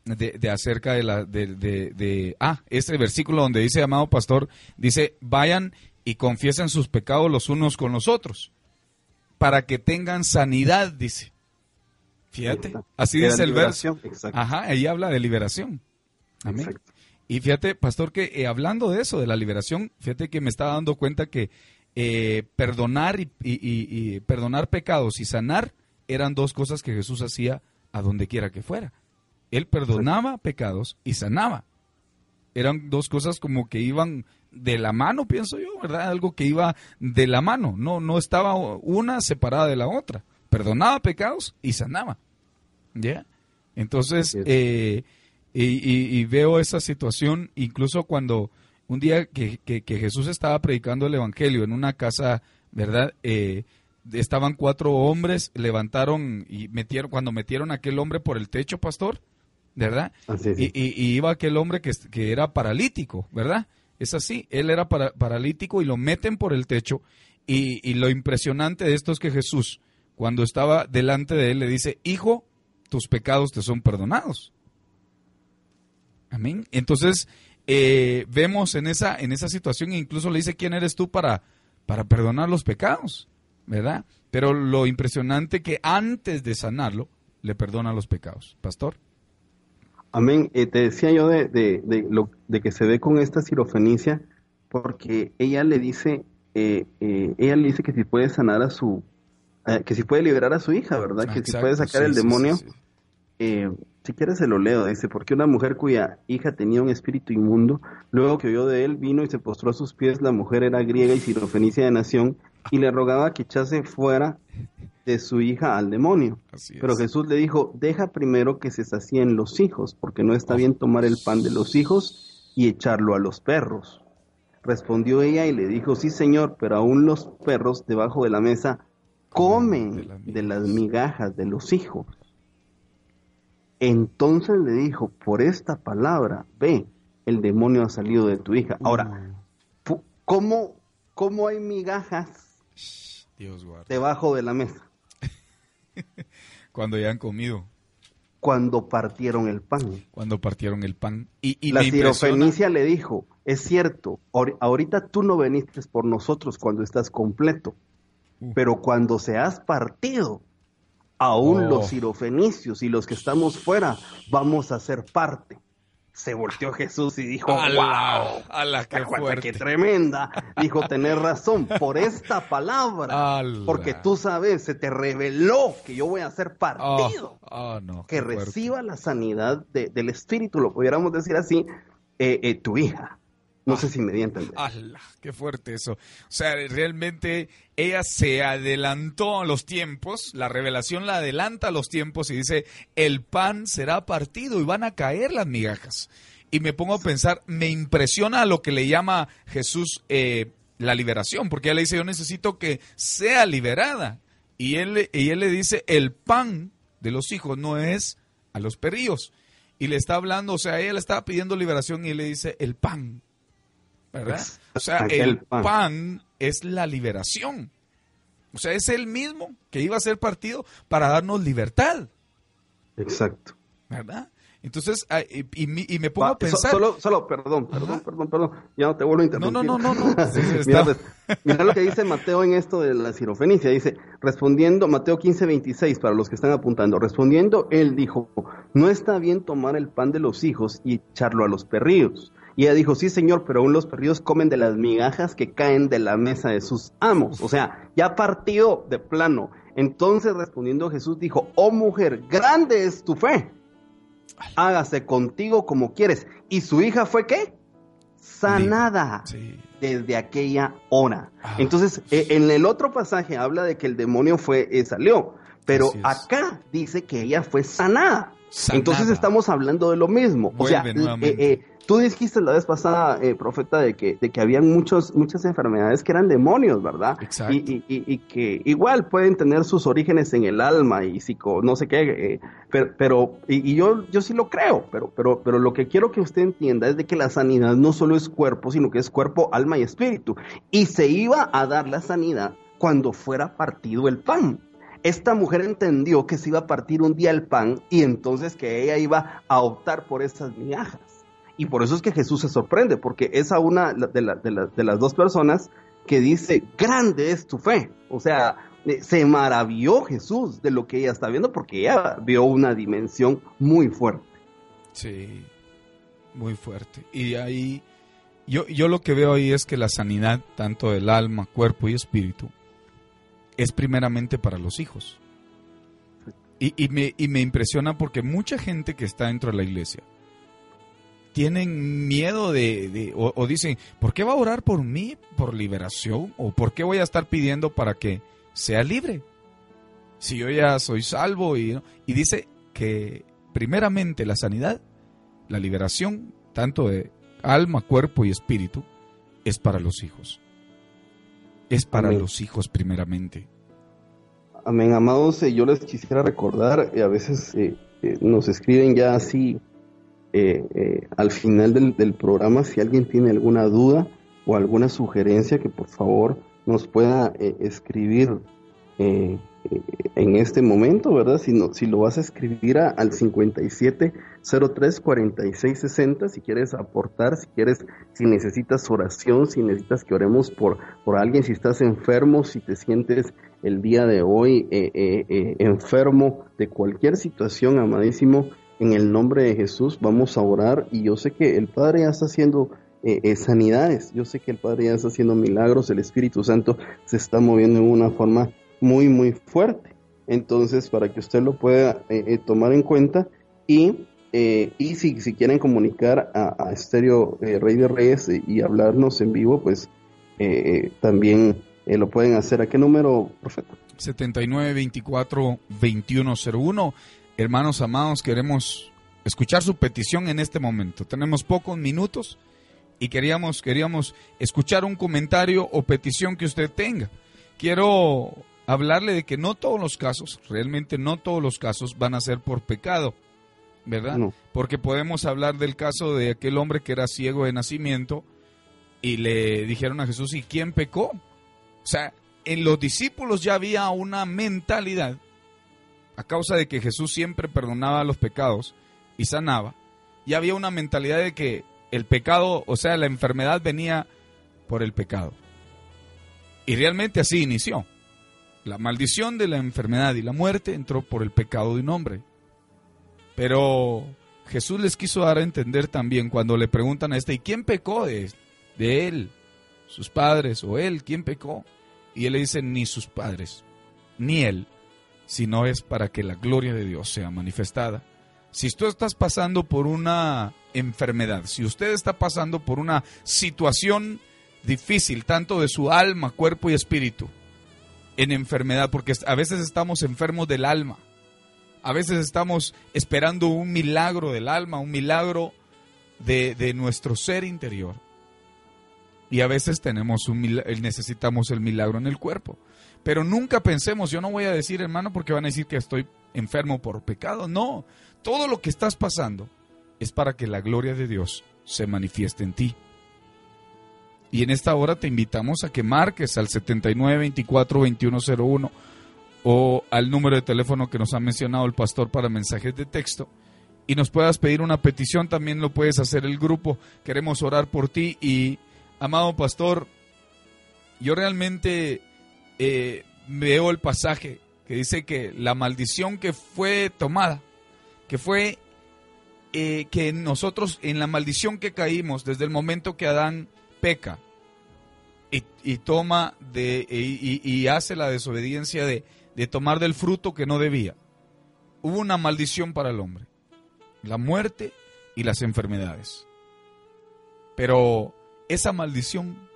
de, de acerca de la, de, de- de- ah, este versículo donde dice, amado pastor, dice, vayan y confiesen sus pecados los unos con los otros, para que tengan sanidad, dice. Fíjate, así Era dice el verso. exacto. Ajá, ahí habla de liberación. Amén. Exacto. Y fíjate, pastor, que eh, hablando de eso, de la liberación, fíjate que me estaba dando cuenta que eh, perdonar y, y- y- y perdonar pecados y sanar eran dos cosas que Jesús hacía a donde quiera que fuera. Él perdonaba pecados y sanaba. Eran dos cosas como que iban de la mano, pienso yo, ¿verdad? Algo que iba de la mano, no, no estaba una separada de la otra. Perdonaba pecados y sanaba. ¿Ya? Entonces, eh, y, y- y veo esa situación incluso cuando un día que, que- que Jesús estaba predicando el Evangelio en una casa, ¿verdad? Eh, estaban cuatro hombres, levantaron y metieron, cuando metieron a aquel hombre por el techo, pastor, ¿verdad? Así. Y, y- y iba aquel hombre que, que era paralítico, ¿verdad? Es así, él era para- paralítico y lo meten por el techo. Y, y lo impresionante de esto es que Jesús, cuando estaba delante de él, le dice, hijo, tus pecados te son perdonados. Amén. Entonces, eh, vemos en esa, en esa situación, e incluso le dice, ¿quién eres tú para, para perdonar los pecados? ¿Verdad? Pero lo impresionante que antes de sanarlo, le perdona los pecados. Pastor. Amén. Eh, te decía yo de, de, de lo, de que se ve con esta sirofenicia, porque ella le dice, eh, eh, ella le dice que si puede sanar a su, eh, que si puede liberar a su hija, ¿verdad? que si puede sacar sí, el sí, demonio. sí. Eh, si quieres se lo leo, dice, porque una mujer cuya hija tenía un espíritu inmundo, luego que oyó de él, vino y se postró a sus pies, la mujer era griega y sirofenicia de nación, y le rogaba que echase fuera de su hija al demonio. Pero Jesús le dijo, deja primero que se sacien los hijos, porque no está bien tomar el pan de los hijos y echarlo a los perros. Respondió ella y le dijo, sí señor, pero aún los perros debajo de la mesa comen de las de las migajas de los hijos. Entonces le dijo, por esta palabra, ve, el demonio ha salido de tu hija. Ahora, fu- ¿cómo, cómo hay migajas Dios guarda. debajo de la mesa? Cuando ya han comido, Cuando partieron el pan. cuando partieron el pan. Y, y la sirofenicia le dijo, es cierto, ahori- ahorita tú no veniste por nosotros cuando estás completo, Uh. pero cuando se has partido, aún Oh. los sirofenicios y los que estamos fuera vamos a ser parte. Se volteó Jesús y dijo, ¡Ala! wow, ¡Ala, qué ¡Qué fuerte! tremenda! Dijo, tener razón, por esta palabra, ¡Ala! porque tú sabes, se te reveló que yo voy a ser partido oh, no, que qué fuerte. reciba la sanidad de- del Espíritu, lo pudiéramos decir así, eh, eh, tu hija. No Ah. sé si me di a entender. ¡Qué fuerte eso! O sea, realmente ella se adelantó a los tiempos, la revelación la adelanta a los tiempos y dice, el pan será partido y van a caer las migajas. Y me pongo a pensar, me impresiona lo que le llama Jesús eh, la liberación, porque ella le dice, yo necesito que sea liberada. Y él, le- y él le dice, el pan de los hijos, no es a los perrillos. Y le está hablando, o sea, ella le estaba pidiendo liberación y él le dice el pan. ¿Verdad? O sea, el pan. es la liberación. O sea, es el mismo que iba a ser partido para darnos libertad. Exacto. ¿Verdad? Entonces, ah, y, y me- pongo Va, a pensar. so- solo, solo, perdón, perdón, Ajá. perdón, perdón. Ya no te vuelvo a no, interrumpir. no, no, no, no. Sí, sí, Mira, está- pues, mira lo que dice Mateo en esto de la sirofenicia. Dice, respondiendo, Mateo 15, 26, para los que están apuntando, respondiendo, él dijo, no está bien tomar el pan de los hijos y echarlo a los perrillos. Y ella dijo, sí, señor, pero aún los perrillos comen de las migajas que caen de la mesa de sus amos. O sea, ya partió de plano. Entonces respondiendo Jesús dijo, oh mujer, grande es tu fe. Hágase contigo como quieres. ¿Y su hija fue qué? Sanada Sí. desde aquella hora. Ah. Entonces, eh, en el otro pasaje habla de que el demonio fue eh, salió, pero acá dice que ella fue sanada. Sanada. Entonces estamos hablando de lo mismo. o sea, eh, eh, tú dijiste la vez pasada, eh, profeta, de que, de que habían muchos, muchas enfermedades que eran demonios, ¿verdad? Exacto. Y, y- y- y que igual pueden tener sus orígenes en el alma y psico, no sé qué, eh, pero, pero y, y yo, yo sí lo creo, pero, pero, pero lo que quiero que usted entienda es de que la sanidad no solo es cuerpo, sino que es cuerpo, alma y espíritu. Y se iba a dar la sanidad cuando fuera partido el pan. Esta mujer entendió que se iba a partir un día el pan y entonces que ella iba a optar por esas migajas. Y por eso es que Jesús se sorprende, porque es a una de, la- de la- de las dos personas que dice, grande es tu fe. O sea, eh, se maravilló Jesús de lo que ella está viendo porque ella vio una dimensión muy fuerte. Sí, muy fuerte. Y ahí, yo, yo lo que veo ahí es que la sanidad, tanto del alma, cuerpo y espíritu, es primeramente para los hijos. Y, y me, y me impresiona porque mucha gente que está dentro de la iglesia tienen miedo de, de- o, o dicen, ¿por qué va a orar por mí, por liberación? ¿O por qué voy a estar pidiendo para que sea libre? Si yo ya soy salvo y, y dice que primeramente la sanidad, la liberación, tanto de alma, cuerpo y espíritu, es para los hijos. Es para Amén. los hijos primeramente. Amén, amados, eh, yo les quisiera recordar, eh, a veces eh, nos escriben ya así eh, eh, al final del, programa, si alguien tiene alguna duda o alguna sugerencia, que por favor nos pueda eh, escribir en este momento, ¿verdad? Si, no, si lo vas a escribir a- al 5703-4660, si quieres aportar, si quieres, si necesitas oración, si necesitas que oremos por, por alguien, si estás enfermo, si te sientes el día de hoy enfermo de cualquier situación, amadísimo, en el nombre de Jesús vamos a orar y yo sé que el Padre ya está haciendo eh, eh, sanidades, yo sé que el Padre ya está haciendo milagros, el Espíritu Santo se está moviendo en una forma muy, muy fuerte. Entonces, para que usted lo pueda eh, eh, tomar en cuenta y, eh, y si, si quieren comunicar a, a Estéreo Rey de Reyes y hablarnos en vivo, pues también lo pueden hacer. ¿A qué número, profeta? 7924-2101. Hermanos amados, queremos escuchar su petición en este momento. Tenemos pocos minutos y queríamos, queríamos escuchar un comentario o petición que usted tenga. Quiero hablarle de que no todos los casos, realmente no todos los casos van a ser por pecado, ¿verdad? No. Porque podemos hablar del caso de aquel hombre que era ciego de nacimiento y le dijeron a Jesús, ¿y quién pecó? O sea, en los discípulos ya había una mentalidad, a causa de que Jesús siempre perdonaba los pecados y sanaba, ya había una mentalidad de que el pecado, o sea, la enfermedad venía por el pecado. Y realmente así inició. La maldición de la enfermedad y la muerte entró por el pecado de un hombre. Pero Jesús les quiso dar a entender también cuando le preguntan a este, ¿y quién pecó de, de él? ¿Sus padres o él? ¿Quién pecó? Y él le dice, ni sus padres, ni él, sino es para que la gloria de Dios sea manifestada. Si tú estás pasando por una enfermedad, si usted está pasando por una situación difícil, tanto de su alma, cuerpo y espíritu, en enfermedad, porque a veces estamos enfermos del alma, a veces estamos esperando un milagro del alma, un milagro de, de nuestro ser interior. Y a veces tenemos un necesitamos el milagro en el cuerpo. Pero nunca pensemos, yo no voy a decir, hermano, porque van a decir que estoy enfermo por pecado. No, todo lo que estás pasando es para que la gloria de Dios se manifieste en ti. Y en esta hora te invitamos a que marques al 79 24 2101 o al número de teléfono que nos ha mencionado el pastor para mensajes de texto y nos puedas pedir una petición, también lo puedes hacer el grupo. Queremos orar por ti y, amado pastor, yo realmente eh, veo el pasaje que dice que la maldición que fue tomada, que fue eh, que nosotros en la maldición que caímos desde el momento que Adán peca y, toma de y, y- y hace la desobediencia de, de tomar del fruto que no debía, hubo una maldición para el hombre, la muerte y las enfermedades. Pero esa maldición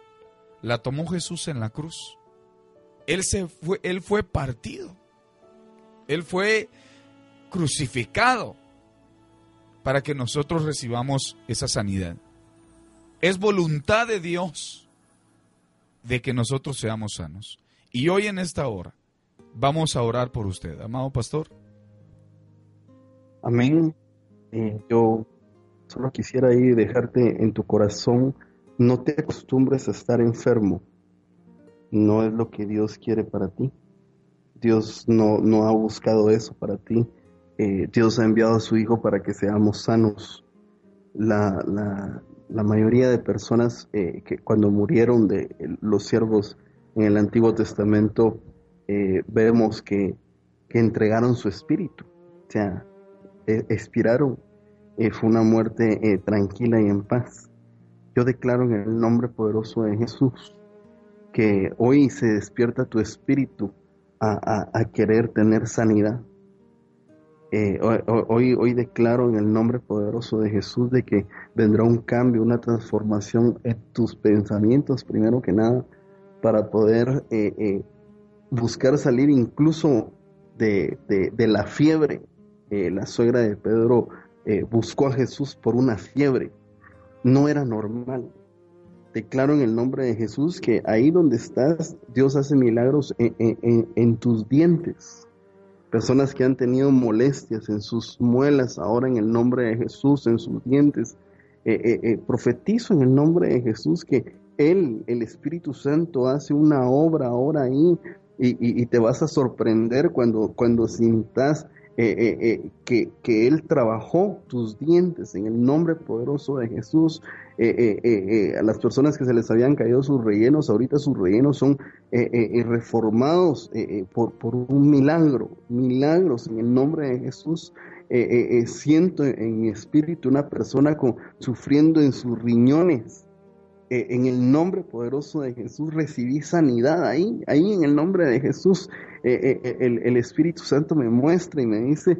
la tomó Jesús en la cruz. Él, se fue, él fue partido. Él fue crucificado para que nosotros recibamos esa sanidad. Es voluntad de Dios de que nosotros seamos sanos. Y hoy en esta hora vamos a orar por usted, amado pastor. Amén. Eh, yo solo quisiera ahí dejarte en tu corazón, no te acostumbres a estar enfermo. No es lo que Dios quiere para ti. Dios no, no ha buscado eso para ti. Eh, Dios ha enviado a su Hijo para que seamos sanos. La, la- la mayoría de personas eh, que cuando murieron de los siervos en el Antiguo Testamento, eh, vemos que, que entregaron su espíritu. O sea, eh, expiraron. Eh, fue una muerte eh, tranquila y en paz. Yo declaro en el nombre poderoso de Jesús que hoy se despierta tu espíritu a, a- querer tener sanidad. Eh, hoy, hoy- declaro en el nombre poderoso de Jesús de que vendrá un cambio, una transformación en tus pensamientos, primero que nada, para poder eh, eh, buscar salir incluso de, de- la fiebre. La suegra de Pedro buscó a Jesús por una fiebre. No era normal. Declaro en el nombre de Jesús que ahí donde estás, Dios hace milagros en, en- en- en tus dientes. Personas que han tenido molestias en sus muelas, ahora en el nombre de Jesús, en sus dientes. Eh, eh, eh, profetizo en el nombre de Jesús que Él, el Espíritu Santo, hace una obra ahora ahí y, y- y te vas a sorprender cuando, cuando sintas eh, eh, eh, que, que Él trabajó tus dientes en el nombre poderoso de Jesús. A las personas que se les habían caído sus rellenos, ahorita sus rellenos son reformados por, por un milagro, milagros en el nombre de Jesús. Siento en, mi espíritu una persona con, sufriendo en sus riñones. En el nombre poderoso de Jesús recibí sanidad ahí, ahí en el nombre de Jesús. Eh, eh, eh, el, el Espíritu Santo me muestra y me dice,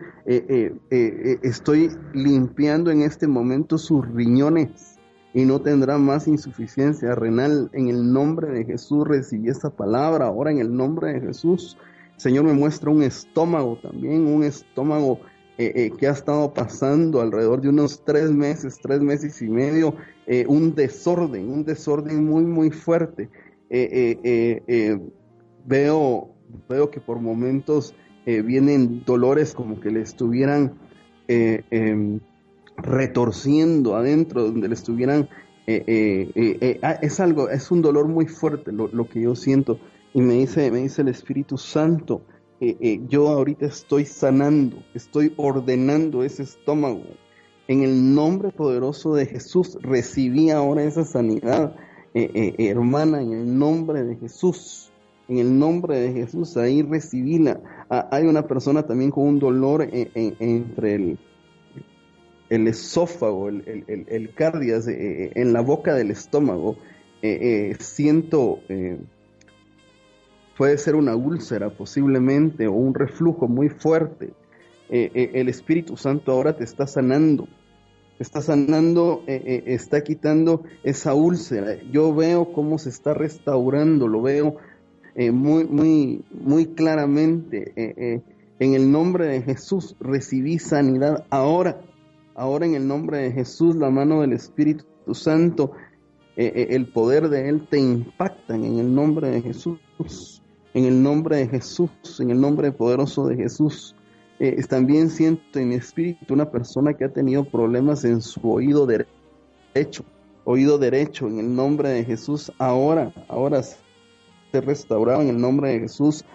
estoy limpiando en este momento sus riñones y no tendrá más insuficiencia renal. En el nombre de Jesús recibí esta palabra, ahora en el nombre de Jesús. Señor me muestra un estómago también, un estómago que ha estado pasando alrededor de unos tres meses, tres meses y medio, un desorden, un desorden muy, muy fuerte. Veo, veo que por momentos eh, vienen dolores como que le estuvieran eh, em, retorciendo adentro, donde le estuvieran... eh, eh, ah, es algo, es un dolor muy fuerte lo, lo que yo siento. Y me dice, me dice el Espíritu Santo, yo ahorita estoy sanando, estoy ordenando ese estómago. En el nombre poderoso de Jesús recibí ahora esa sanidad, hermana, en el nombre de Jesús. En el nombre de Jesús, ahí recibíla. Ah, hay una persona también con un dolor en- en- entre el, esófago, el, el, cardias, eh, eh, en la boca del estómago. Eh, siento, puede ser una úlcera posiblemente o un reflujo muy fuerte. El Espíritu Santo ahora te está sanando. Está sanando, está quitando esa úlcera. Yo veo cómo se está restaurando, lo veo eh, muy, muy, muy claramente. Eh, eh, en el nombre de Jesús recibí sanidad ahora. Ahora en el nombre de Jesús, la mano del Espíritu Santo el poder de Él te impactan en el nombre de Jesús, en el nombre de Jesús, en el nombre poderoso de Jesús. También siento en mi espíritu una persona que ha tenido problemas en su oído derecho, oído derecho, en el nombre de Jesús, ahora, ahora se restaurado en el nombre de Jesús,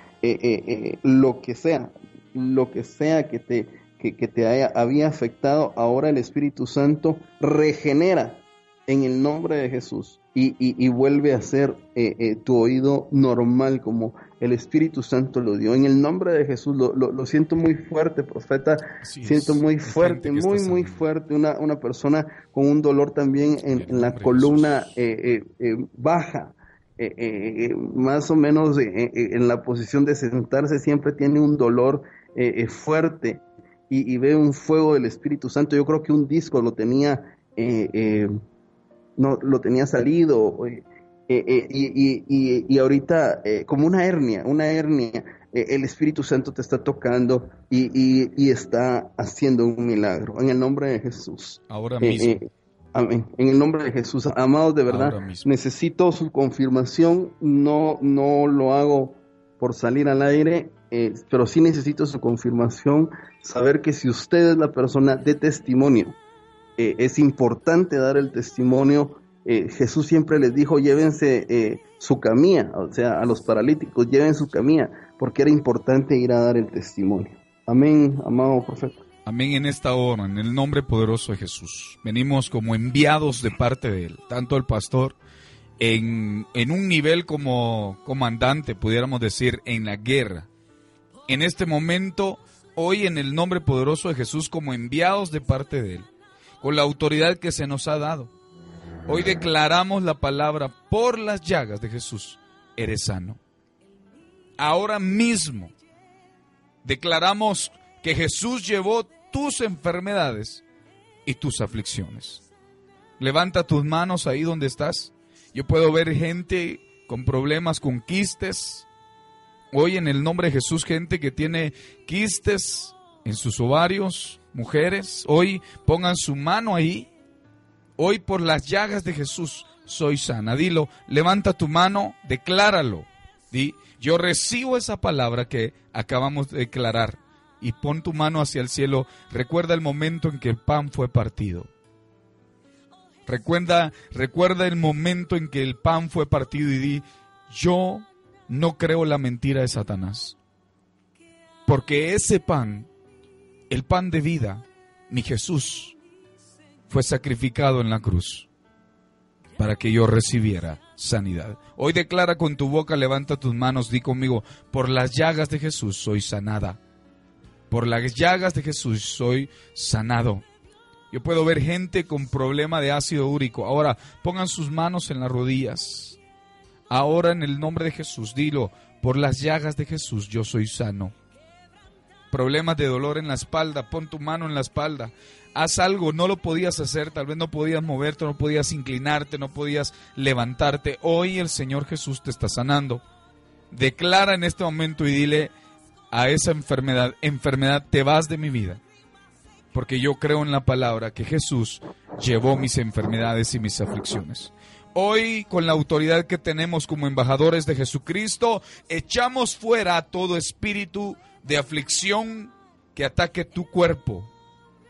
lo que sea, lo que sea que te, que, que te haya, había afectado, ahora el Espíritu Santo regenera en el nombre de Jesús y, y, vuelve a ser eh, eh, tu oído normal como el Espíritu Santo lo dio. En el nombre de Jesús lo, lo, siento muy fuerte, profeta. siento muy fuerte, muy, muy fuerte. Una, una persona con un dolor también en, en la columna eh, baja. Más o menos en la posición de sentarse siempre tiene un dolor fuerte y, y, ve un fuego del Espíritu Santo. Yo creo que un disco lo tenía no lo tenía salido. Eh, eh, y, y, ahorita, eh, como una hernia, una hernia, el Espíritu Santo te está tocando y, está haciendo un milagro. En el nombre de Jesús. Ahora mismo. Amén. En el nombre de Jesús. Amados, de verdad, necesito su confirmación. No, no lo hago por salir al aire, pero sí necesito su confirmación. Saber que si usted es la persona de testimonio, eh, es importante dar el testimonio. Eh, Jesús siempre les dijo, llévense eh, su camilla, o sea, a los paralíticos, lleven su camilla, porque era importante ir a dar el testimonio. Amén, amado profeta. Amén en esta hora, en el nombre poderoso de Jesús. Venimos como enviados de parte de Él, tanto el pastor en, en un nivel como comandante, pudiéramos decir, en la guerra. En este momento, hoy en el nombre poderoso de Jesús, como enviados de parte de Él con la autoridad que se nos ha dado. Hoy declaramos la palabra por las llagas de Jesús, eres sano. Ahora mismo declaramos que Jesús llevó tus enfermedades y tus aflicciones. Levanta tus manos ahí donde estás. Yo puedo ver gente con problemas con quistes. Hoy en el nombre de Jesús, gente que tiene quistes en sus ovarios, mujeres, hoy pongan su mano ahí. Hoy por las llagas de Jesús soy sana. Dilo, levanta tu mano, decláralo. Di, yo recibo esa palabra que acabamos de declarar. Y pon tu mano hacia el cielo. Recuerda el momento en que el pan fue partido. Recuerda, recuerda el momento en que el pan fue partido y di, yo no creo la mentira de Satanás. Porque ese pan el pan de vida, mi Jesús, fue sacrificado en la cruz para que yo recibiera sanidad. Hoy declara con tu boca, levanta tus manos, di conmigo, por las llagas de Jesús soy sanada. Por las llagas de Jesús soy sanado. Yo puedo ver gente con problema de ácido úrico. Ahora pongan sus manos en las rodillas. Ahora en el nombre de Jesús, dilo, por las llagas de Jesús yo soy sano problemas de dolor en la espalda, pon tu mano en la espalda, haz algo, no lo podías hacer, tal vez no podías moverte, no podías inclinarte, no podías levantarte. Hoy el Señor Jesús te está sanando. Declara en este momento y dile a esa enfermedad, enfermedad, te vas de mi vida. Porque yo creo en la palabra que Jesús llevó mis enfermedades y mis aflicciones. Hoy, con la autoridad que tenemos como embajadores de Jesucristo, echamos fuera todo espíritu de aflicción que ataque tu cuerpo.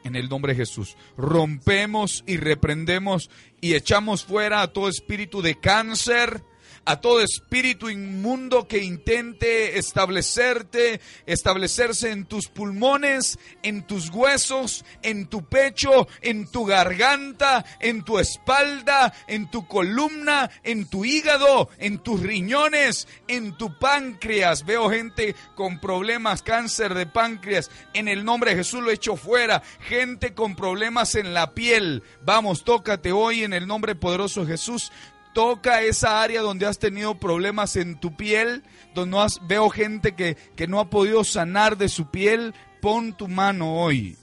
En el nombre de Jesús. Rompemos y reprendemos y echamos fuera a todo espíritu de cáncer, a todo espíritu inmundo que intente establecerte, establecerse en tus pulmones, en tus huesos, en tu pecho, en tu garganta, en tu espalda, en tu columna, en tu hígado, en tus riñones, en tu páncreas. Veo gente con problemas, cáncer de páncreas. En el nombre de Jesús lo echo fuera. Gente con problemas en la piel. Vamos, tócate hoy en el nombre poderoso de Jesús toca esa área donde has tenido problemas en tu piel, donde has, veo gente que, que no ha podido sanar de su piel, pon tu mano hoy.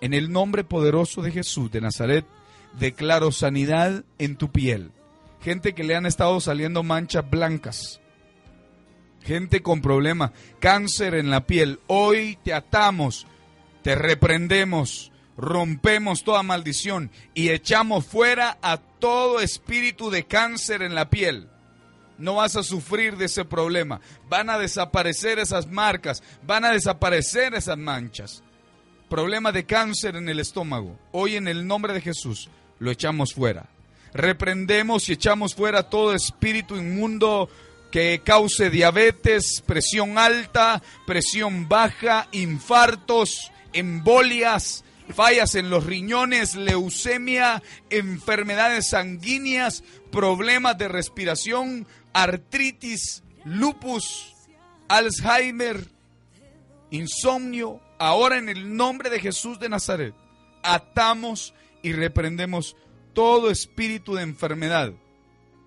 En el nombre poderoso de Jesús de Nazaret, declaro sanidad en tu piel. Gente que le han estado saliendo manchas blancas. Gente con problemas, cáncer en la piel. Hoy te atamos, te reprendemos. Rompemos toda maldición y echamos fuera a todo espíritu de cáncer en la piel. No vas a sufrir de ese problema. Van a desaparecer esas marcas, van a desaparecer esas manchas. Problema de cáncer en el estómago. Hoy en el nombre de Jesús lo echamos fuera. Reprendemos y echamos fuera todo espíritu inmundo que cause diabetes, presión alta, presión baja, infartos, embolias, fallas en los riñones, leucemia, enfermedades sanguíneas, problemas de respiración, artritis, lupus, Alzheimer, insomnio. Ahora en el nombre de Jesús de Nazaret, atamos y reprendemos todo espíritu de enfermedad.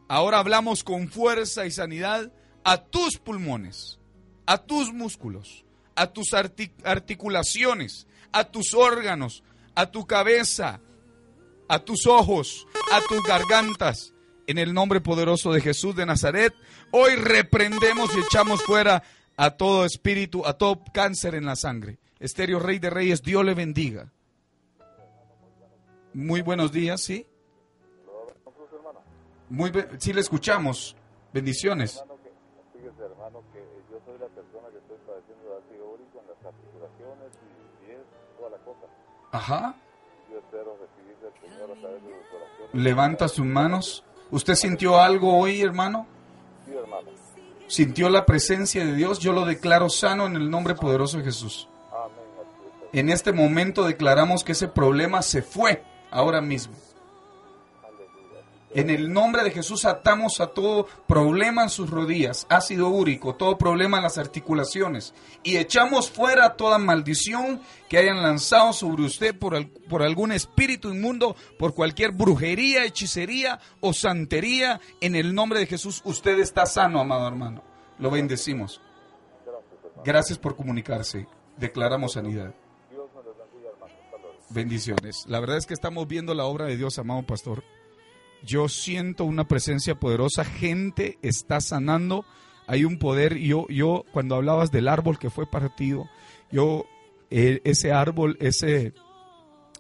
Ahora hablamos con fuerza y sanidad a tus pulmones, a tus músculos, a tus artic- articulaciones, a tus órganos, a tu cabeza, a tus ojos, a tus gargantas. En el nombre poderoso de Jesús de Nazaret, hoy reprendemos y echamos fuera a todo espíritu, a todo cáncer en la sangre. Estéreo Rey de Reyes, Dios le bendiga. Muy buenos días, ¿sí? Muy be- sí le escuchamos. Bendiciones. Hermano, que oraciones. Levanta sus manos. ¿Usted sintió algo hoy, hermano? Sí, hermano. ¿Sintió la presencia de Dios? Yo lo declaro sano en el nombre poderoso de Jesús. En este momento declaramos que ese problema se fue ahora mismo. En el nombre de Jesús atamos a todo problema en sus rodillas, ácido úrico, todo problema en las articulaciones y echamos fuera toda maldición que hayan lanzado sobre usted por, por algún espíritu inmundo, por cualquier brujería, hechicería o santería. En el nombre de Jesús usted está sano, amado hermano. Lo bendecimos. Gracias por comunicarse. Declaramos sanidad. Bendiciones. La verdad es que estamos viendo la obra de Dios, amado pastor. Yo siento una presencia poderosa, gente está sanando, hay un poder. Yo, yo cuando hablabas del árbol que fue partido, yo, eh, ese árbol, ese,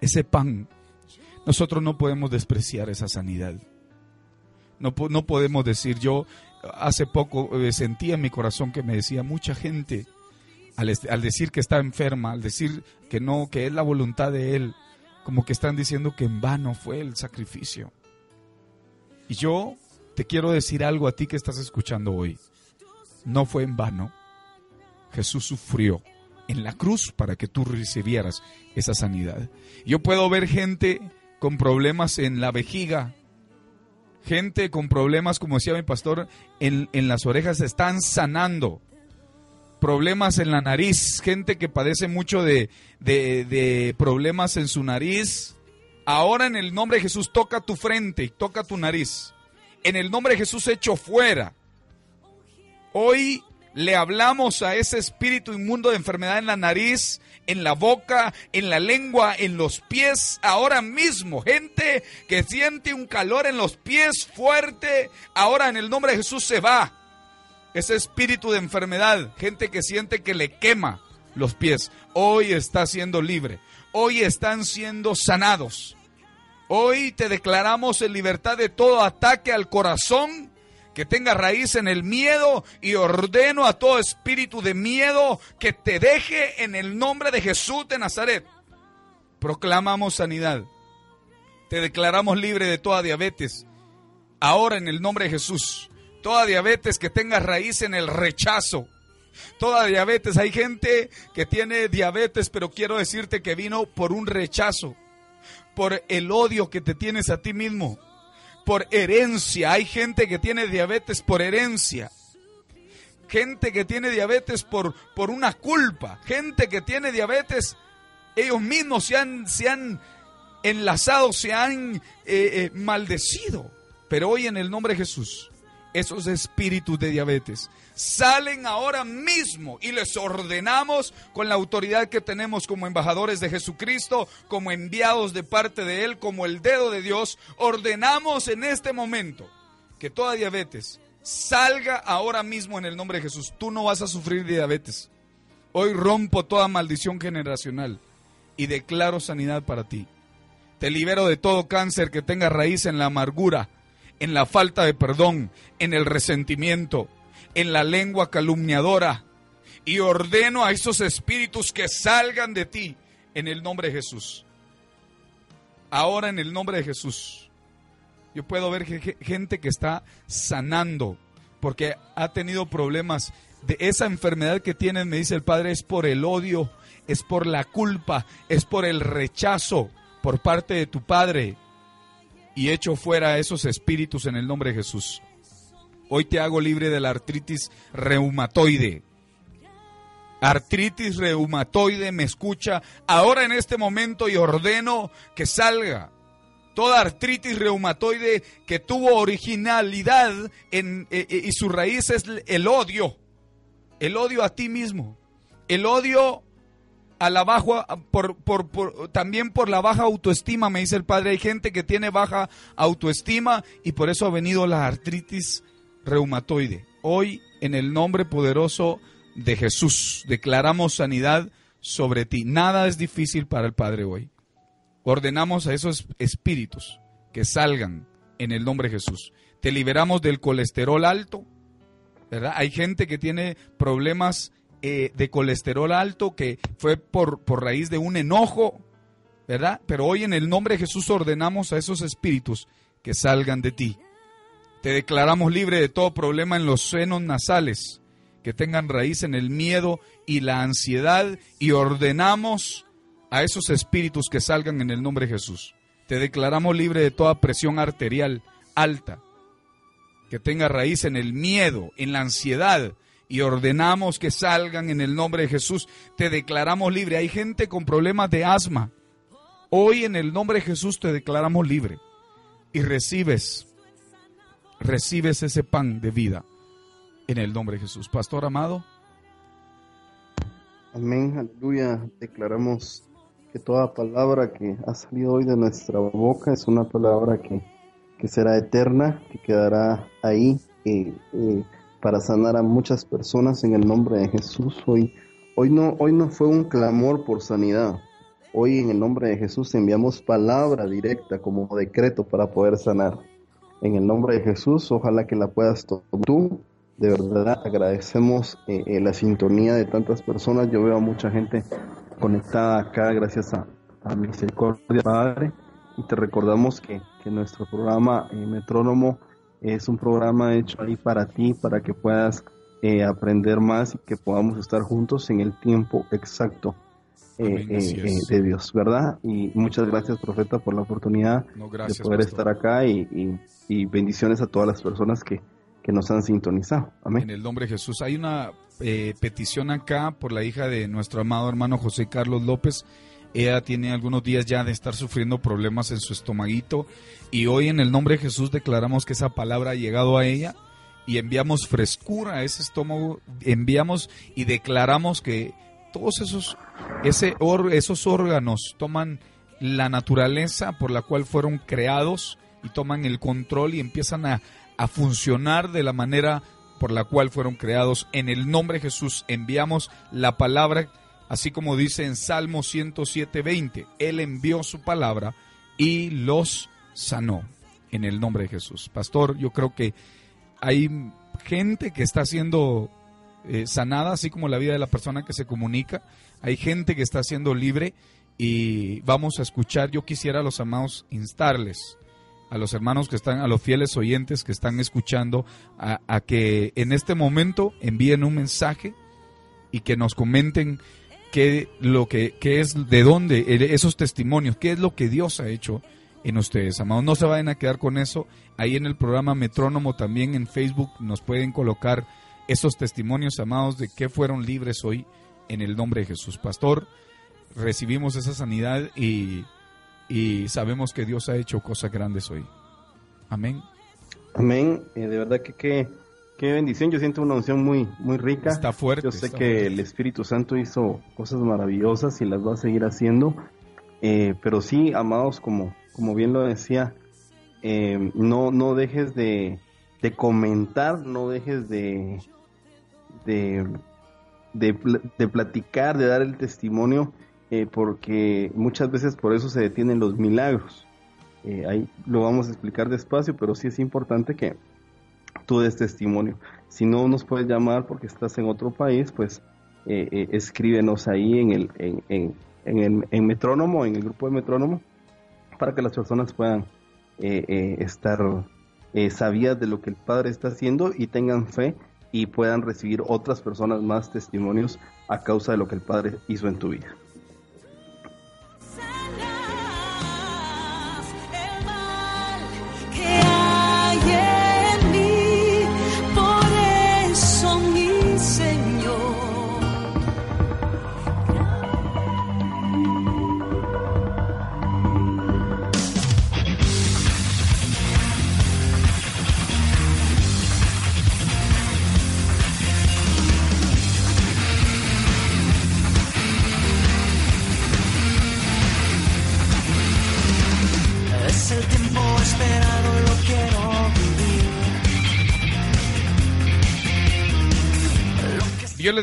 ese pan, nosotros no podemos despreciar esa sanidad. No, no podemos decir, yo hace poco eh, sentía en mi corazón que me decía mucha gente, al, al decir que está enferma, al decir que no, que es la voluntad de Él, como que están diciendo que en vano fue el sacrificio. Y yo te quiero decir algo a ti que estás escuchando hoy. No fue en vano. Jesús sufrió en la cruz para que tú recibieras esa sanidad. Yo puedo ver gente con problemas en la vejiga, gente con problemas, como decía mi pastor, en, en las orejas están sanando. Problemas en la nariz, gente que padece mucho de, de- de problemas en su nariz. Ahora en el nombre de Jesús toca tu frente y toca tu nariz. En el nombre de Jesús echo fuera. Hoy le hablamos a ese espíritu inmundo de enfermedad en la nariz, en la boca, en la lengua, en los pies, ahora mismo. Gente que siente un calor en los pies fuerte, ahora en el nombre de Jesús se va. Ese espíritu de enfermedad, gente que siente que le quema los pies, hoy está siendo libre. Hoy están siendo sanados. Hoy te declaramos en libertad de todo ataque al corazón que tenga raíz en el miedo y ordeno a todo espíritu de miedo que te deje en el nombre de Jesús de Nazaret. Proclamamos sanidad. Te declaramos libre de toda diabetes. Ahora en el nombre de Jesús. Toda diabetes que tenga raíz en el rechazo. Toda diabetes. Hay gente que tiene diabetes, pero quiero decirte que vino por un rechazo. Por el odio que te tienes a ti mismo por herencia. Hay gente que tiene diabetes por herencia. Gente que tiene diabetes por, por una culpa. Gente que tiene diabetes, ellos mismos se han, se han enlazado, se han eh, eh, maldecido. Pero hoy en el nombre de Jesús, esos espíritus de diabetes salen ahora mismo y les ordenamos con la autoridad que tenemos como embajadores de Jesucristo, como enviados de parte de Él, como el dedo de Dios, ordenamos en este momento que toda diabetes salga ahora mismo en el nombre de Jesús. Tú no vas a sufrir diabetes. Hoy rompo toda maldición generacional. y declaro sanidad para ti. Te libero de todo cáncer que tenga raíz en la amargura, en la falta de perdón, en el resentimiento, en la lengua calumniadora. Y ordeno a esos espíritus que salgan de ti en el nombre de Jesús. Ahora en el nombre de Jesús. Yo puedo ver ge- gente que está sanando porque ha tenido problemas de esa enfermedad que tienen, me dice el Padre, es por el odio, es por la culpa, es por el rechazo por parte de tu Padre. Y echo fuera a esos espíritus en el nombre de Jesús. Hoy te hago libre de la artritis reumatoide. Artritis reumatoide me escucha ahora en este momento y ordeno que salga. Toda artritis reumatoide que tuvo originalidad en, eh, eh, y su raíz es el odio. El odio a ti mismo. El odio a la baja, también por la baja autoestima, me dice el padre. Hay gente que tiene baja autoestima y por eso ha venido la artritis reumatoide. Hoy, en el nombre poderoso de Jesús, declaramos sanidad sobre ti. Nada es difícil para el Padre hoy. Ordenamos a esos espíritus que salgan en el nombre de Jesús. Te liberamos del colesterol alto, ¿verdad? Hay gente que tiene problemas eh, de colesterol alto que fue por, por raíz de un enojo, ¿verdad? Pero hoy en el nombre de Jesús ordenamos a esos espíritus que salgan de ti. Te declaramos libre de todo problema en los senos nasales, que tengan raíz en el miedo y la ansiedad, y ordenamos a esos espíritus que salgan en el nombre de Jesús. Te declaramos libre de toda presión arterial alta, que tenga raíz en el miedo, en la ansiedad, y ordenamos que salgan en el nombre de Jesús. Te declaramos libre. Hay gente con problemas de asma. Hoy en el nombre de Jesús te declaramos libre y recibes, recibes ese pan de vida en el nombre de Jesús. Pastor amado, Amén, aleluya. Declaramos que toda palabra que ha salido hoy de nuestra boca es una palabra que, que será eterna, que quedará ahí eh, eh, para sanar a muchas personas en el nombre de Jesús. Hoy, hoy, no, hoy no fue un clamor por sanidad. Hoy en el nombre de Jesús enviamos palabra directa como decreto para poder sanar. En el nombre de Jesús, ojalá que la puedas tomar tú de verdad agradecemos eh, eh, la sintonía de tantas personas. Yo veo a mucha gente conectada acá gracias a, a Misericordia Padre. Y te recordamos que, que nuestro programa eh, Metrónomo es un programa hecho ahí para ti, para que puedas aprender más y que podamos estar juntos en el tiempo exacto eh, eh, eh, de Dios, ¿verdad? Y muchas gracias, profeta, por la oportunidad no de poder pastor. estar acá y, y- y bendiciones a todas las personas que, que nos han sintonizado. Amén. En el nombre de Jesús. Hay una eh, petición acá por la hija de nuestro amado hermano José Carlos López. Ella tiene algunos días ya de estar sufriendo problemas en su estomaguito y hoy en el nombre de Jesús declaramos que esa palabra ha llegado a ella y enviamos frescura a ese estómago, enviamos y declaramos que todos esos, ese esos órganos toman la naturaleza por la cual fueron creados y toman el control y empiezan a, a funcionar de la manera por la cual fueron creados. En el nombre de Jesús enviamos la palabra, así como dice en Salmo 107.20, Él envió su palabra y los sanó en el nombre de Jesús. Pastor, yo creo que hay gente que está siendo eh, sanada, así como la vida de la persona que se comunica. Hay gente que está siendo libre y vamos a escuchar. Yo quisiera a los amados instarles, a los hermanos que están, a los fieles oyentes que están escuchando, a, que en este momento envíen un mensaje y que nos comenten qué lo que qué es de dónde eh, esos testimonios, qué es lo que Dios ha hecho en ustedes, amados. No se vayan a quedar con eso. Ahí en el programa Metrónomo también en Facebook nos pueden colocar esos testimonios, amados, de que fueron libres hoy en el nombre de Jesús. Pastor, recibimos esa sanidad y, y sabemos que Dios ha hecho cosas grandes hoy. Amén. Amén. Eh, de verdad que qué, qué bendición. Yo siento una unción muy, muy rica. Está fuerte. Yo sé que fuerte. el Espíritu Santo hizo cosas maravillosas y las va a seguir haciendo. Eh, pero sí, amados, como, como bien lo decía, eh, no, no dejes de, de comentar, no dejes de, de, de, de platicar, de dar el testimonio eh, porque muchas veces por eso se detienen los milagros. Eh, ahí lo vamos a explicar despacio, pero sí es importante que tú des testimonio. Si no nos puedes llamar porque estás en otro país, pues eh, escríbenos ahí en el, en, en, en, el, Metrónomo, en el grupo de Metrónomo, para que las personas puedan estar sabidas de lo que el Padre está haciendo y tengan fe y puedan recibir otras personas más testimonios a causa de lo que el Padre hizo en tu vida.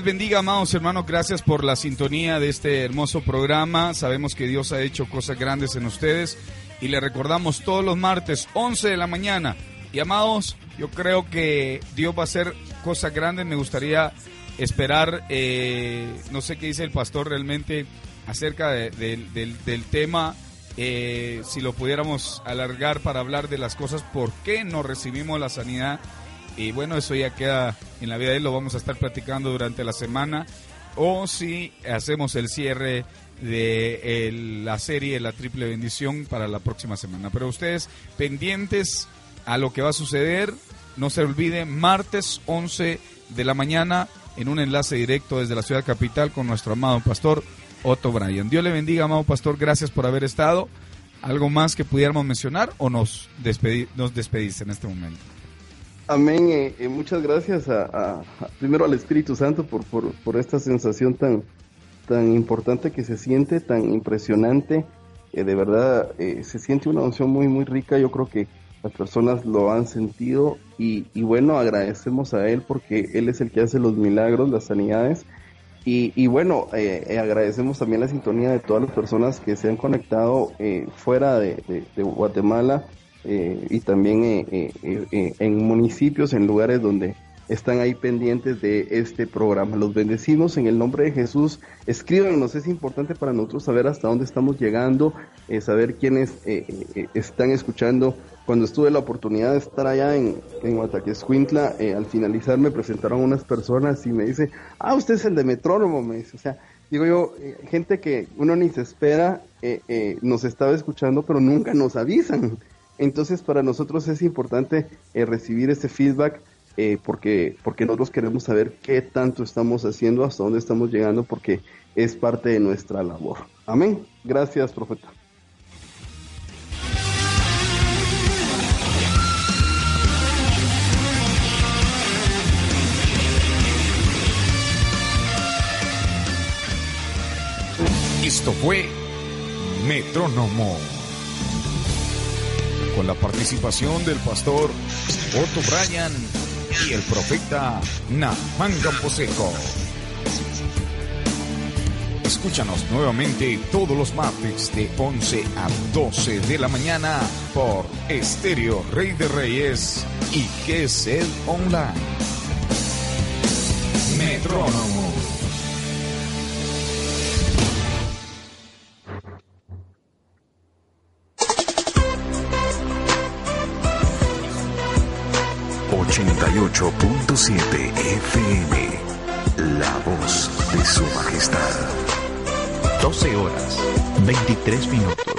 Bendiga, amados hermanos. Gracias por la sintonía de este hermoso programa. Sabemos que Dios ha hecho cosas grandes en ustedes y le recordamos todos los martes, 11 de la mañana. Y amados, yo creo que Dios va a hacer cosas grandes. Me gustaría esperar, eh, no sé qué dice el pastor realmente acerca del, tema. Eh, si lo pudiéramos alargar para hablar de las cosas, ¿por qué no recibimos la sanidad? Y bueno, eso ya queda en la vida de él, lo vamos a estar platicando durante la semana. O si hacemos el cierre de la serie La Triple Bendición para la próxima semana. Pero ustedes pendientes a lo que va a suceder, no se olviden, martes 11 de la mañana en un enlace directo desde la ciudad capital con nuestro amado pastor Otto Bryan. Dios le bendiga, amado pastor, gracias por haber estado. ¿Algo más que pudiéramos mencionar o nos, despedi nos despedís en este momento? Amén. Eh, eh, muchas gracias a, primero al Espíritu Santo por, por, esta sensación tan, tan importante que se siente, tan impresionante. Eh, de verdad, se siente una unción muy, muy rica. Yo creo que las personas lo han sentido y, bueno, agradecemos a Él porque Él es el que hace los milagros, las sanidades. Y, y bueno, agradecemos también la sintonía de todas las personas que se han conectado fuera de Guatemala eh, y también eh, eh, en municipios, en lugares donde están ahí pendientes de este programa. Los bendecimos en el nombre de Jesús. Escríbanos, es importante para nosotros saber hasta dónde estamos llegando, saber quiénes están escuchando. Cuando estuve la oportunidad de estar allá en, en Guataquescuintla, al finalizar me presentaron unas personas y me dice, ah, usted es el de Metrónomo, me dice. O sea, digo yo, gente que uno ni se espera, nos estaba escuchando, pero nunca nos avisan. Entonces para nosotros es importante eh, recibir ese feedback eh, porque, porque nosotros queremos saber qué tanto estamos haciendo, hasta dónde estamos llegando, porque es parte de nuestra labor. Amén. Gracias, profeta. Esto fue Metrónomo con la participación del pastor Otto Bryan y el profeta Nahman Camposeco. Escúchanos nuevamente todos los martes de 11 a 12 de la mañana por Estéreo Rey de Reyes y GESED Online. Metrónomo. 88.7 FM. La voz de su majestad. 12 horas, 23 minutos.